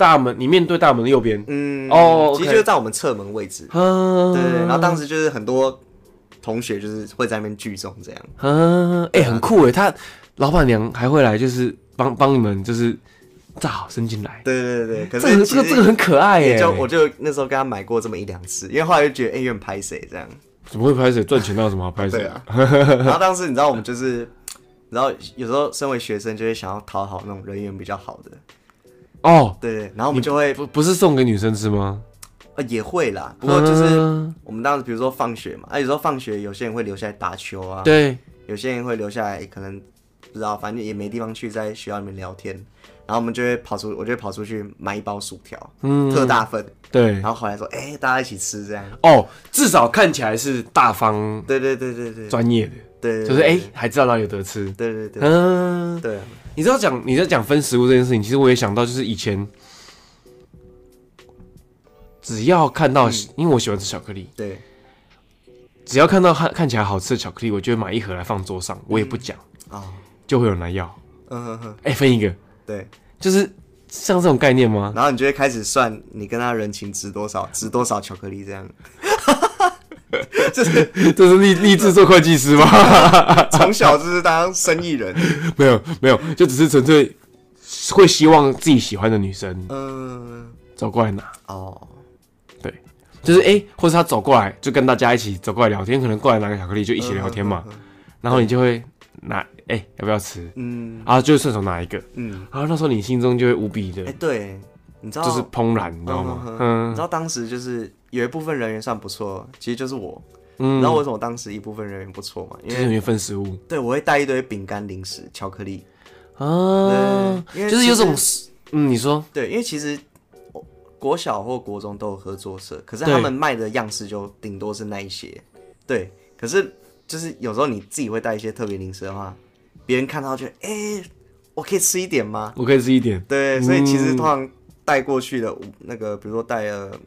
大门，你面对大门的右边，嗯，哦，其实就是在我们侧门位置，嗯，对，然后当时就是很多同学就是会在那边聚众这样，嗯，哎，很酷哎，他老板娘还会来，就是帮帮你们就是炸好伸进来，对对对，可是这个这个很可爱哎，就我就那时候跟他买过这么一两次，因为后来就觉得哎，有点拍谁这样，怎么会拍谁？赚钱那有什么好拍谁？啊？然后当时你知道我们就是，然后有时候身为学生就会想要讨好那种人缘比较好的。哦，对，然后我们就会不不是送给女生吃吗？呃，也会啦，不过就是我们当时比如说放学嘛，啊，有时候放学有些人会留下来打球啊，对，有些人会留下来，可能不知道，反正也没地方去，在学校里面聊天，然后我们就会跑出，我就会跑出去买一包薯条，嗯，特大份，对，然后回来说，哎，大家一起吃这样，哦，至少看起来是大方，对对对对对，专业的，对，就是哎，还知道哪里有得吃，对对对，嗯，对。你知道讲你在讲分食物这件事情，其实我也想到，就是以前只要看到，因为我喜欢吃巧克力，对，只要看到看看起来好吃的巧克力，我就会买一盒来放桌上，我也不讲。啊，就会有人来要，嗯哼哼，哎，分一个，对，就是像这种概念吗？然后你就会开始算你跟他人情值多少，值多少巧克力这样。[laughs] 这是这是立立志做会计师吗？[laughs] 从小就是当生意人，[laughs] 没有没有，就只是纯粹会希望自己喜欢的女生，嗯，走过来拿哦，对，就是哎、欸，或者他走过来就跟大家一起走过来聊天，可能过来拿个巧克力就一起聊天嘛，嗯、然后你就会拿哎、欸、要不要吃？嗯，然后就顺手拿一个，嗯，然后那时候你心中就会无比的哎、欸，对，你知道就是怦然，你知道吗？嗯，你知道当时就是。有一部分人员算不错，其实就是我。嗯，然后为什么当时一部分人员不错嘛？因为一份食物。对，我会带一堆饼干、零食、巧克力。啊，对，因为就是有种，嗯，你说。对，因为其实国小或国中都有合作社，可是他们卖的样式就顶多是那一些。对，可是就是有时候你自己会带一些特别零食的话，别人看到就，哎、欸，我可以吃一点吗？我可以吃一点。对，所以其实通常带过去的那个，比如说带了。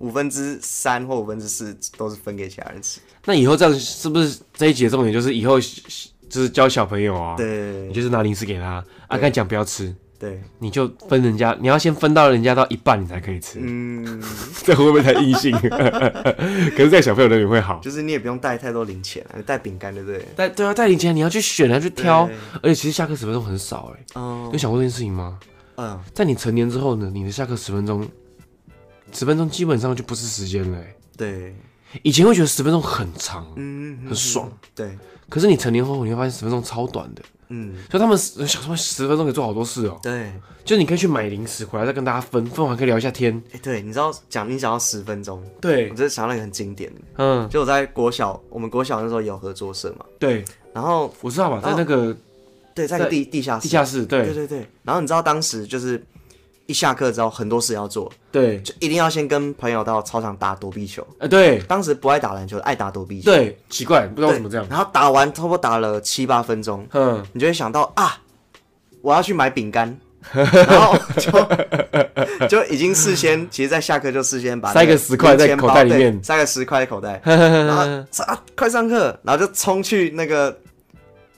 五分之三或五分之四都是分给其他人吃。那以后这样是不是这一集的重点就是以后就是教小朋友啊？对，你就是拿零食给他，啊，跟他讲不要吃，对，你就分人家，你要先分到人家到一半，你才可以吃。嗯，[laughs] 这会不会太硬性？[laughs] 可是在小朋友那里会好，就是你也不用带太多零钱，带饼干对不对？带对啊，带零钱你要去选，要去挑，而且其实下课十分钟很少哎。哦，有想过这件事情吗？嗯，在你成年之后呢，你的下课十分钟。十分钟基本上就不是时间了。对，以前会觉得十分钟很长，嗯，很爽。对，可是你成年后你会发现十分钟超短的。嗯，所以他们想说十分钟可以做好多事哦。对，就你可以去买零食回来再跟大家分，分完可以聊一下天。哎，对，你知道讲你讲到十分钟，对，我真的想到一个很经典的。嗯，就我在国小，我们国小那时候有合作社嘛。对，然后我知道吧，在那个，对，在地地下室，地下室，对，对对对。然后你知道当时就是。一下课之后很多事要做，对，就一定要先跟朋友到操场打躲避球。哎，对，当时不爱打篮球，爱打躲避球。对，奇怪，不知道为什么这样。然后打完，差不多打了七八分钟，嗯，你就会想到啊，我要去买饼干，[laughs] 然后就 [laughs] 就已经事先，其实，在下课就事先把塞个十块在口袋里面，塞个十块在口袋，[laughs] 然后啊，快上课，然后就冲去那个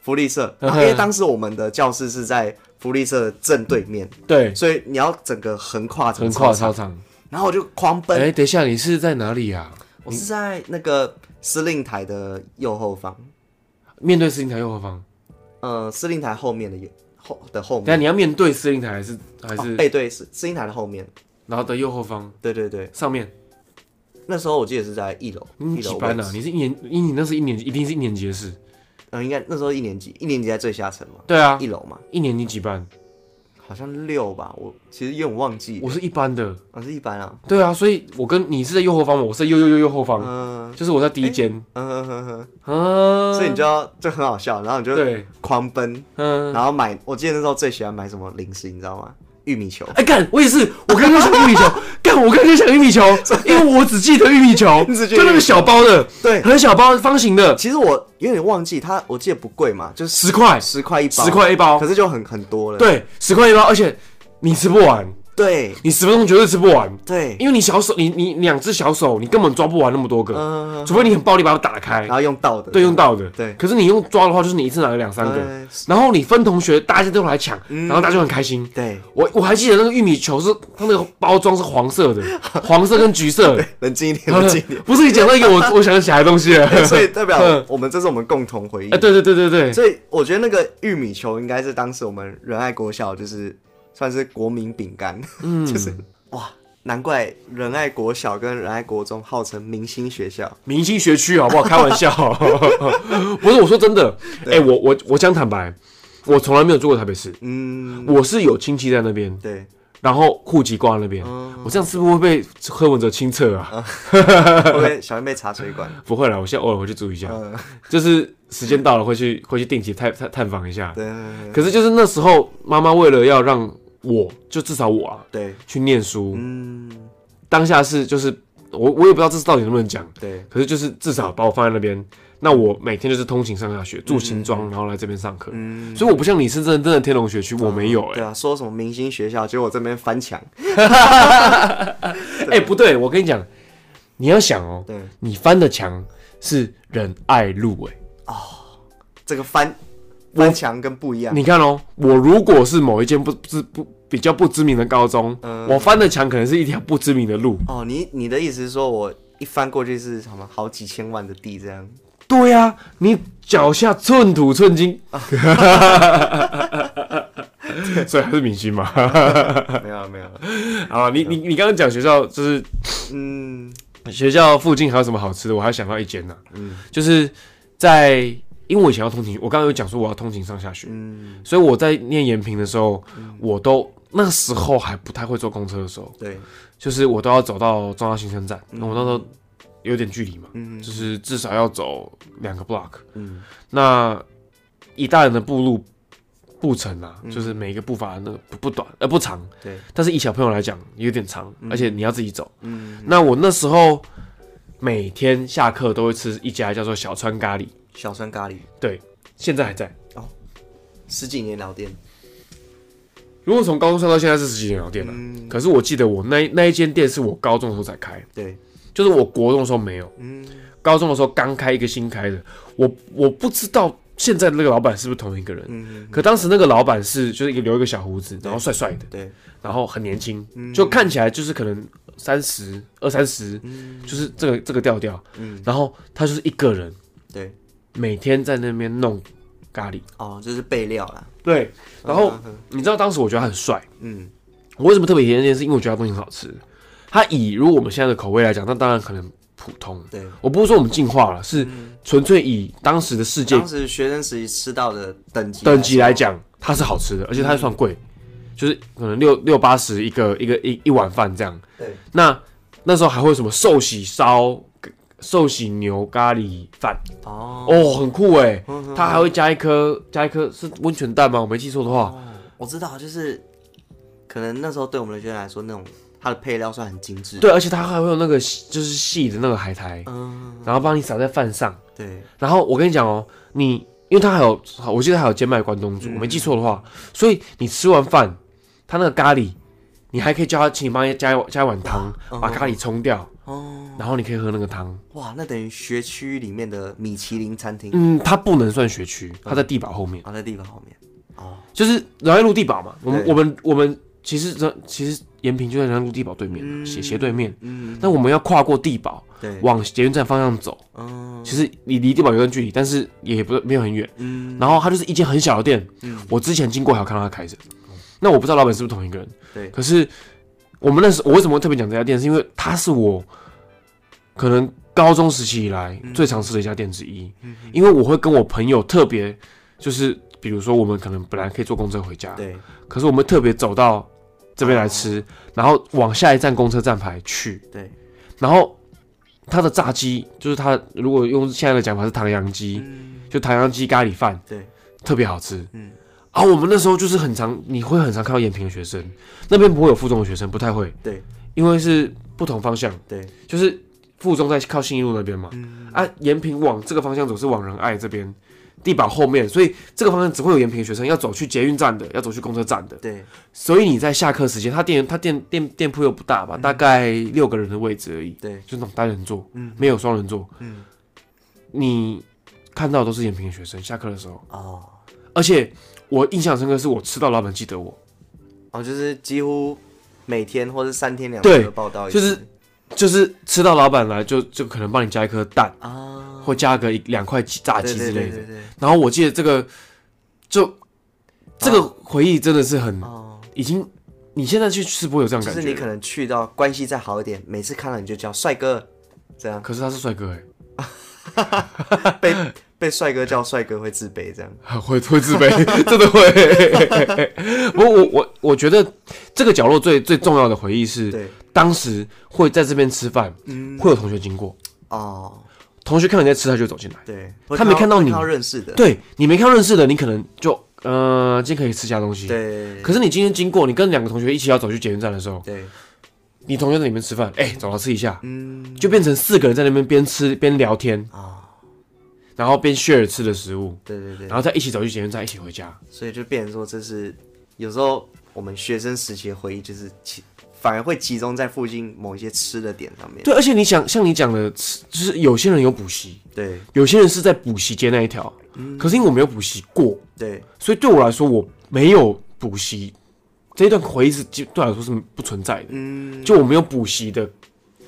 福利社，因为当时我们的教室是在。福利社正对面，对，所以你要整个横跨横跨操场，然后我就狂奔。哎，等一下，你是在哪里啊？我是在那个司令台的右后方，面对司令台右后方。呃，司令台后面的后的后面。但你要面对司令台还是还是背对司司令台的后面，然后的右后方。对对对，上面。那时候我记得是在一楼。你几班啊？你是一年一，你那是一年级，一定是一年级的事。嗯，应该那时候一年级，一年级在最下层嘛。对啊，一楼嘛。一年级几班？好像六吧，我其实有点忘记。我是一班的，我、哦、是一班啊。对啊，所以我跟你是在右后方嘛，我是在右右右右后方，嗯，就是我在第一间，嗯哼哼哼，嗯，所以你就要就很好笑，然后你就对狂奔，嗯，然后买，我记得那时候最喜欢买什么零食，你知道吗？玉米球，哎干，我也是，我刚刚想玉米球，[laughs] 干，我刚刚想玉米球，因为我只记得玉米球，[laughs] 就那个小包的，对，很小包方形的。其实我有点忘记它，我记得不贵嘛，就是十块，十块一包，十块一包，可是就很很多了。对，十块一包，而且你吃不完。对，你十分钟绝对吃不完。对，因为你小手，你你两只小手，你根本抓不完那么多个，嗯，除非你很暴力把它打开，然后用倒的，对，用倒的，对。可是你用抓的话，就是你一次拿了两三个，然后你分同学，大家都来抢，然后大家就很开心。对，我我还记得那个玉米球是它那个包装是黄色的，[laughs] 黄色跟橘色。冷静一点，冷静一点。[laughs] 不是你讲到一个我我想起来的东西，[laughs] 所以代表我们这是我们共同回忆。哎，对对对对对。所以我觉得那个玉米球应该是当时我们仁爱国小就是。算是国民饼干，嗯，[laughs] 就是哇，难怪仁爱国小跟仁爱国中号称明星学校、明星学区，好不好？开玩笑，[laughs] 不是我说真的，哎、欸，我我我讲坦白，我从来没有住过台北市，嗯，我是有亲戚在那边，对，然后户籍挂在那边，嗯、我这样是不是会被柯文哲清册啊？[laughs] 小心被查水管？不会啦，我现在偶尔回去住一下，嗯、就是时间到了会去会去定期探探探访一下，对，可是就是那时候妈妈为了要让我就至少我啊，对，去念书，嗯，当下是就是我我也不知道这是到底能不能讲，对，可是就是至少把我放在那边，那我每天就是通勤上下学，住新庄，然后来这边上课，嗯，所以我不像你是真的真的天龙学区，我没有哎，对啊，说什么明星学校，结果我这边翻墙，[laughs] 哎，不对，我跟你讲，你要想哦，对，你翻的墙是仁爱路哎，哦，这个翻。翻墙跟不一样，你看哦，我如果是某一间不知不比较不知名的高中，嗯，我翻的墙可能是一条不知名的路。哦，你你的意思是说我一翻过去是什么好几千万的地这样？对呀，啊，你脚下寸土寸金，[laughs] 所以还是明星嘛？没有没有。[laughs] 啊，你你你刚刚讲学校就是，嗯，学校附近还有什么好吃的？我还想到一间呢，嗯，就是在。因为我以前要通勤，我刚刚有讲说我要通勤上下学，嗯，所以我在念延平的时候，嗯、我都那时候还不太会坐公车的时候，对，就是我都要走到中央新生站，那、嗯、我那时候有点距离嘛，嗯，就是至少要走两个 block，嗯，那以大人的步路步程啊，嗯、就是每一个步伐那不不短呃不长，对，但是以小朋友来讲有点长，嗯、而且你要自己走，嗯，那我那时候每天下课都会吃一家叫做小川咖喱。小酸咖喱，对，现在还在。哦，十几年老店。如果从高中上到现在是十几年老店了，嗯，可是我记得我那那一间店是我高中的时候才开，对，就是我国中的时候没有，嗯，高中的时候刚开一个新开的，我我不知道现在的那个老板是不是同一个人，嗯，可当时那个老板是就是一个留一个小胡子，然后帅帅的，对，然后很年轻，就看起来就是可能三十二三十，就是这个这个调调，嗯，然后他就是一个人，对。每天在那边弄咖喱哦，就是备料啦。对，然后你知道当时我觉得他很帅，嗯，我为什么特别提这件事？因为我觉得他东西很好吃。它以如果我们现在的口味来讲，那当然可能普通。对，我不是说我们进化了，是纯粹以当时的世界，当时学生时期吃到的等级等级来讲，它是好吃的，而且它还算贵，就是可能六六八十一个一个一一碗饭这样。对，那那时候还会有什么寿喜烧？寿喜牛咖喱饭哦哦，很酷哎！它还会加一颗加一颗是温泉蛋吗？我没记错的话，我知道，就是可能那时候对我们的学生来说，那种它的配料算很精致。对，而且它还会有那个就是细的那个海苔，嗯，然后帮你撒在饭上。对，然后我跟你讲哦，你因为它还有，我记得还有煎麦关东煮，我没记错的话，所以你吃完饭，它那个咖喱，你还可以叫他请你帮你加一加一碗汤，把咖喱冲掉。哦，然后你可以喝那个汤，哇，那等于学区里面的米其林餐厅。嗯，它不能算学区，它在地堡后面。啊，在地堡后面。哦，就是仁爱路地堡嘛。我们我们我们其实这其实延平就在仁爱路地堡对面，斜斜对面。嗯。那我们要跨过地堡，对，往捷运站方向走。嗯。其实你离地堡有段距离，但是也不没有很远。嗯。然后它就是一间很小的店。嗯。我之前经过还有看到他开着。那我不知道老板是不是同一个人。对。可是。我们那时，我为什么会特别讲这家店？是因为它是我可能高中时期以来最常吃的一家店之一，因为我会跟我朋友特别，就是比如说我们可能本来可以坐公车回家，对，可是我们特别走到这边来吃，然后往下一站公车站牌去，对，然后它的炸鸡就是它如果用现在的讲法是唐扬鸡，就唐扬鸡咖喱饭，对，特别好吃，嗯，啊，我们那时候就是很常，你会很常看到延平的学生，那边不会有附中的学生，不太会，对，因为是不同方向，对，就是。附中在靠信义路那边嘛，嗯、啊，延平往这个方向走是往仁爱这边，地堡后面，所以这个方向只会有延平学生要走去捷运站的，要走去公车站的。对，所以你在下课时间，他店他店店店铺又不大吧，嗯、大概六个人的位置而已。对，就那种单人座，嗯，没有双人座。嗯，你看到都是延平的学生下课的时候。哦，而且我印象深刻是我吃到老板记得我，哦，就是几乎每天或是三天两天报道一次，就是。就是吃到老板来就就可能帮你加一颗蛋啊，或加个一两块炸鸡之类的。对对对对对。然后我记得这个，就这个回忆真的是很，已经你现在去吃不会有这样感觉。就是你可能去到关系再好一点，每次看到你就叫帅哥，这样。可是他是帅哥哎。[laughs] 被被帅哥叫帅哥会自卑，这样。[laughs] 会会自卑，[laughs] 真的会。我我我我觉得这个角落最最重要的回忆是。当时会在这边吃饭，嗯，会有同学经过。哦，同学看到你在吃，他就走进来，对，他没看到你，看到认识的，对，你没看到认识的，你可能就呃，今天可以吃下东西，对。可是你今天经过，你跟两个同学一起要走去捷运站的时候，对，你同学在里面吃饭，哎，走了吃一下，嗯，就变成四个人在那边边吃边聊天。啊，然后边 share 吃的食物，对对对，然后再一起走去捷运站，一起回家，所以就变成说，这是有时候我们学生时期的回忆，就是反而会集中在附近某一些吃的点上面。对，而且你想像你讲的，就是有些人有补习，对，有些人是在补习街那一条。嗯，可是因为我没有补习过，对，所以对我来说，我没有补习这一段回忆是对我来说是不存在的。嗯，就我没有补习的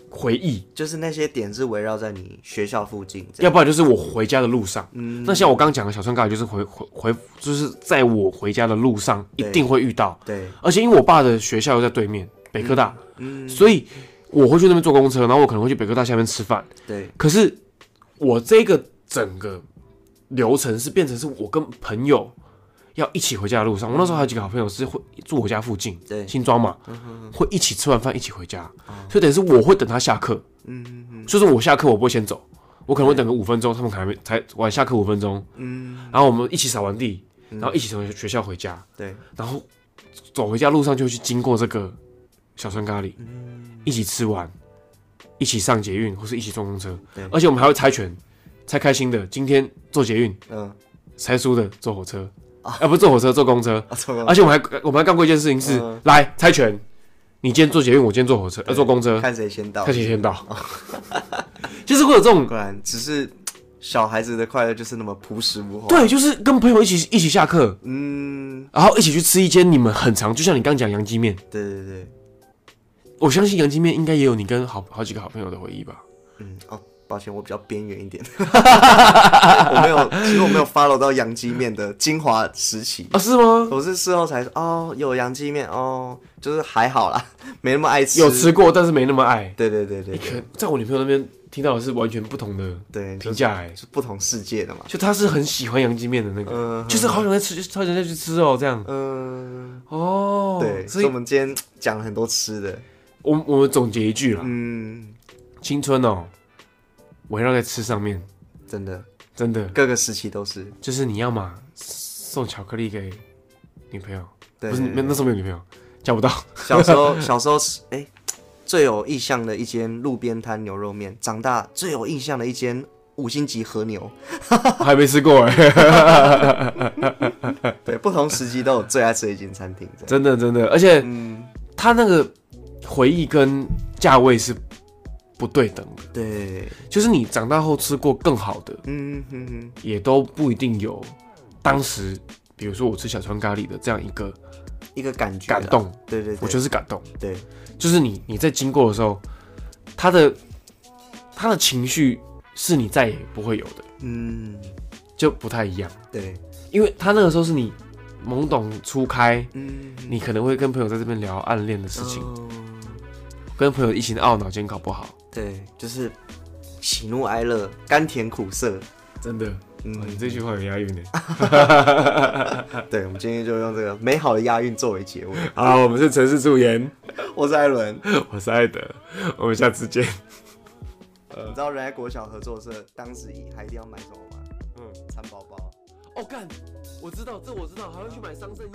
回忆，就是那些点是围绕在你学校附近，要不然就是我回家的路上。嗯，那像我刚刚讲的小川咖喱，就是回回回，就是在我回家的路上一定会遇到。对，而且因为我爸的学校又在对面。北科大，嗯，所以我会去那边坐公车，然后我可能会去北科大下面吃饭。对，可是我这个整个流程是变成是我跟朋友要一起回家的路上。我那时候还有几个好朋友是会住我家附近，对，新庄嘛，会一起吃完饭一起回家，所以等于是我会等他下课，嗯所以说我下课我不会先走，我可能会等个五分钟，他们可能还没才晚下课五分钟，嗯，然后我们一起扫完地，然后一起从学校回家，对，然后走回家路上就去经过这个。小川咖喱，一起吃完，一起上捷运，或是一起坐公车，而且我们还会猜拳，猜开心的，今天坐捷运，嗯，猜输的坐火车，啊，不是坐火车，坐公车，而且我们还我们还干过一件事情是，来猜拳，你今天坐捷运，我今天坐火车，呃，坐公车，看谁先到，看谁先到，[laughs] 就是会有这种，果然只是小孩子的快乐就是那么朴实无华，对，就是跟朋友一起一起下课，嗯，然后一起去吃一间你们很常，就像你刚讲杨鸡面，对对对。我相信杨记面应该也有你跟好好几个好朋友的回忆吧。嗯，哦，抱歉，我比较边缘一点，[laughs] 我没有，其实我没有 follow 到洋鸡面的精华时期啊？是吗？我是事后才说，哦，有洋鸡面，哦，就是还好啦，[laughs] 没那么爱吃，有吃过，但是没那么爱。对对对对，可在我女朋友那边听到的是完全不同的对评价，哎，是不同世界的嘛？就她是很喜欢洋鸡面的那个，就是好想再吃，好想再去吃哦，这样。嗯，哦，对，所以我们今天讲了很多吃的。我我们总结一句了，嗯，青春哦，围绕在吃上面，真的。真的，各个时期都是，就是你要嘛送巧克力给女朋友，对，不是那那时候没有女朋友，叫不到。小时候 [laughs] 小时候是哎，最有印象的一间路边摊牛肉面，长大最有印象的一间五星级和牛，还没吃过哎。[laughs] 对，不同时期都有最爱吃的一间餐厅，真的真的，而且嗯，他那个。回忆跟价位是不对等的，对，就是你长大后吃过更好的，嗯哼哼，也都不一定有当时，比如说我吃小川咖喱的这样一个一个感觉感动，对对，我觉得是感动，对，就是你你在经过的时候，他的他的情绪是你再也不会有的，嗯，就不太一样，对，因为他那个时候是你懵懂初开，嗯，你可能会跟朋友在这边聊暗恋的事情。跟朋友一起懊恼，今天考不好。对，就是喜怒哀乐，甘甜苦涩，真的。嗯，你这句话有押韵的。[laughs] 对，我们今天就用这个美好的押韵作为结尾。[laughs] 好，我们是城市助言，[laughs] 我是艾伦，我是艾德，我们下次见。你知道人家国小合作社当时还一定要买什么吗？嗯，蚕宝宝。哦，干，我知道，这我知道，还要去买桑葚叶。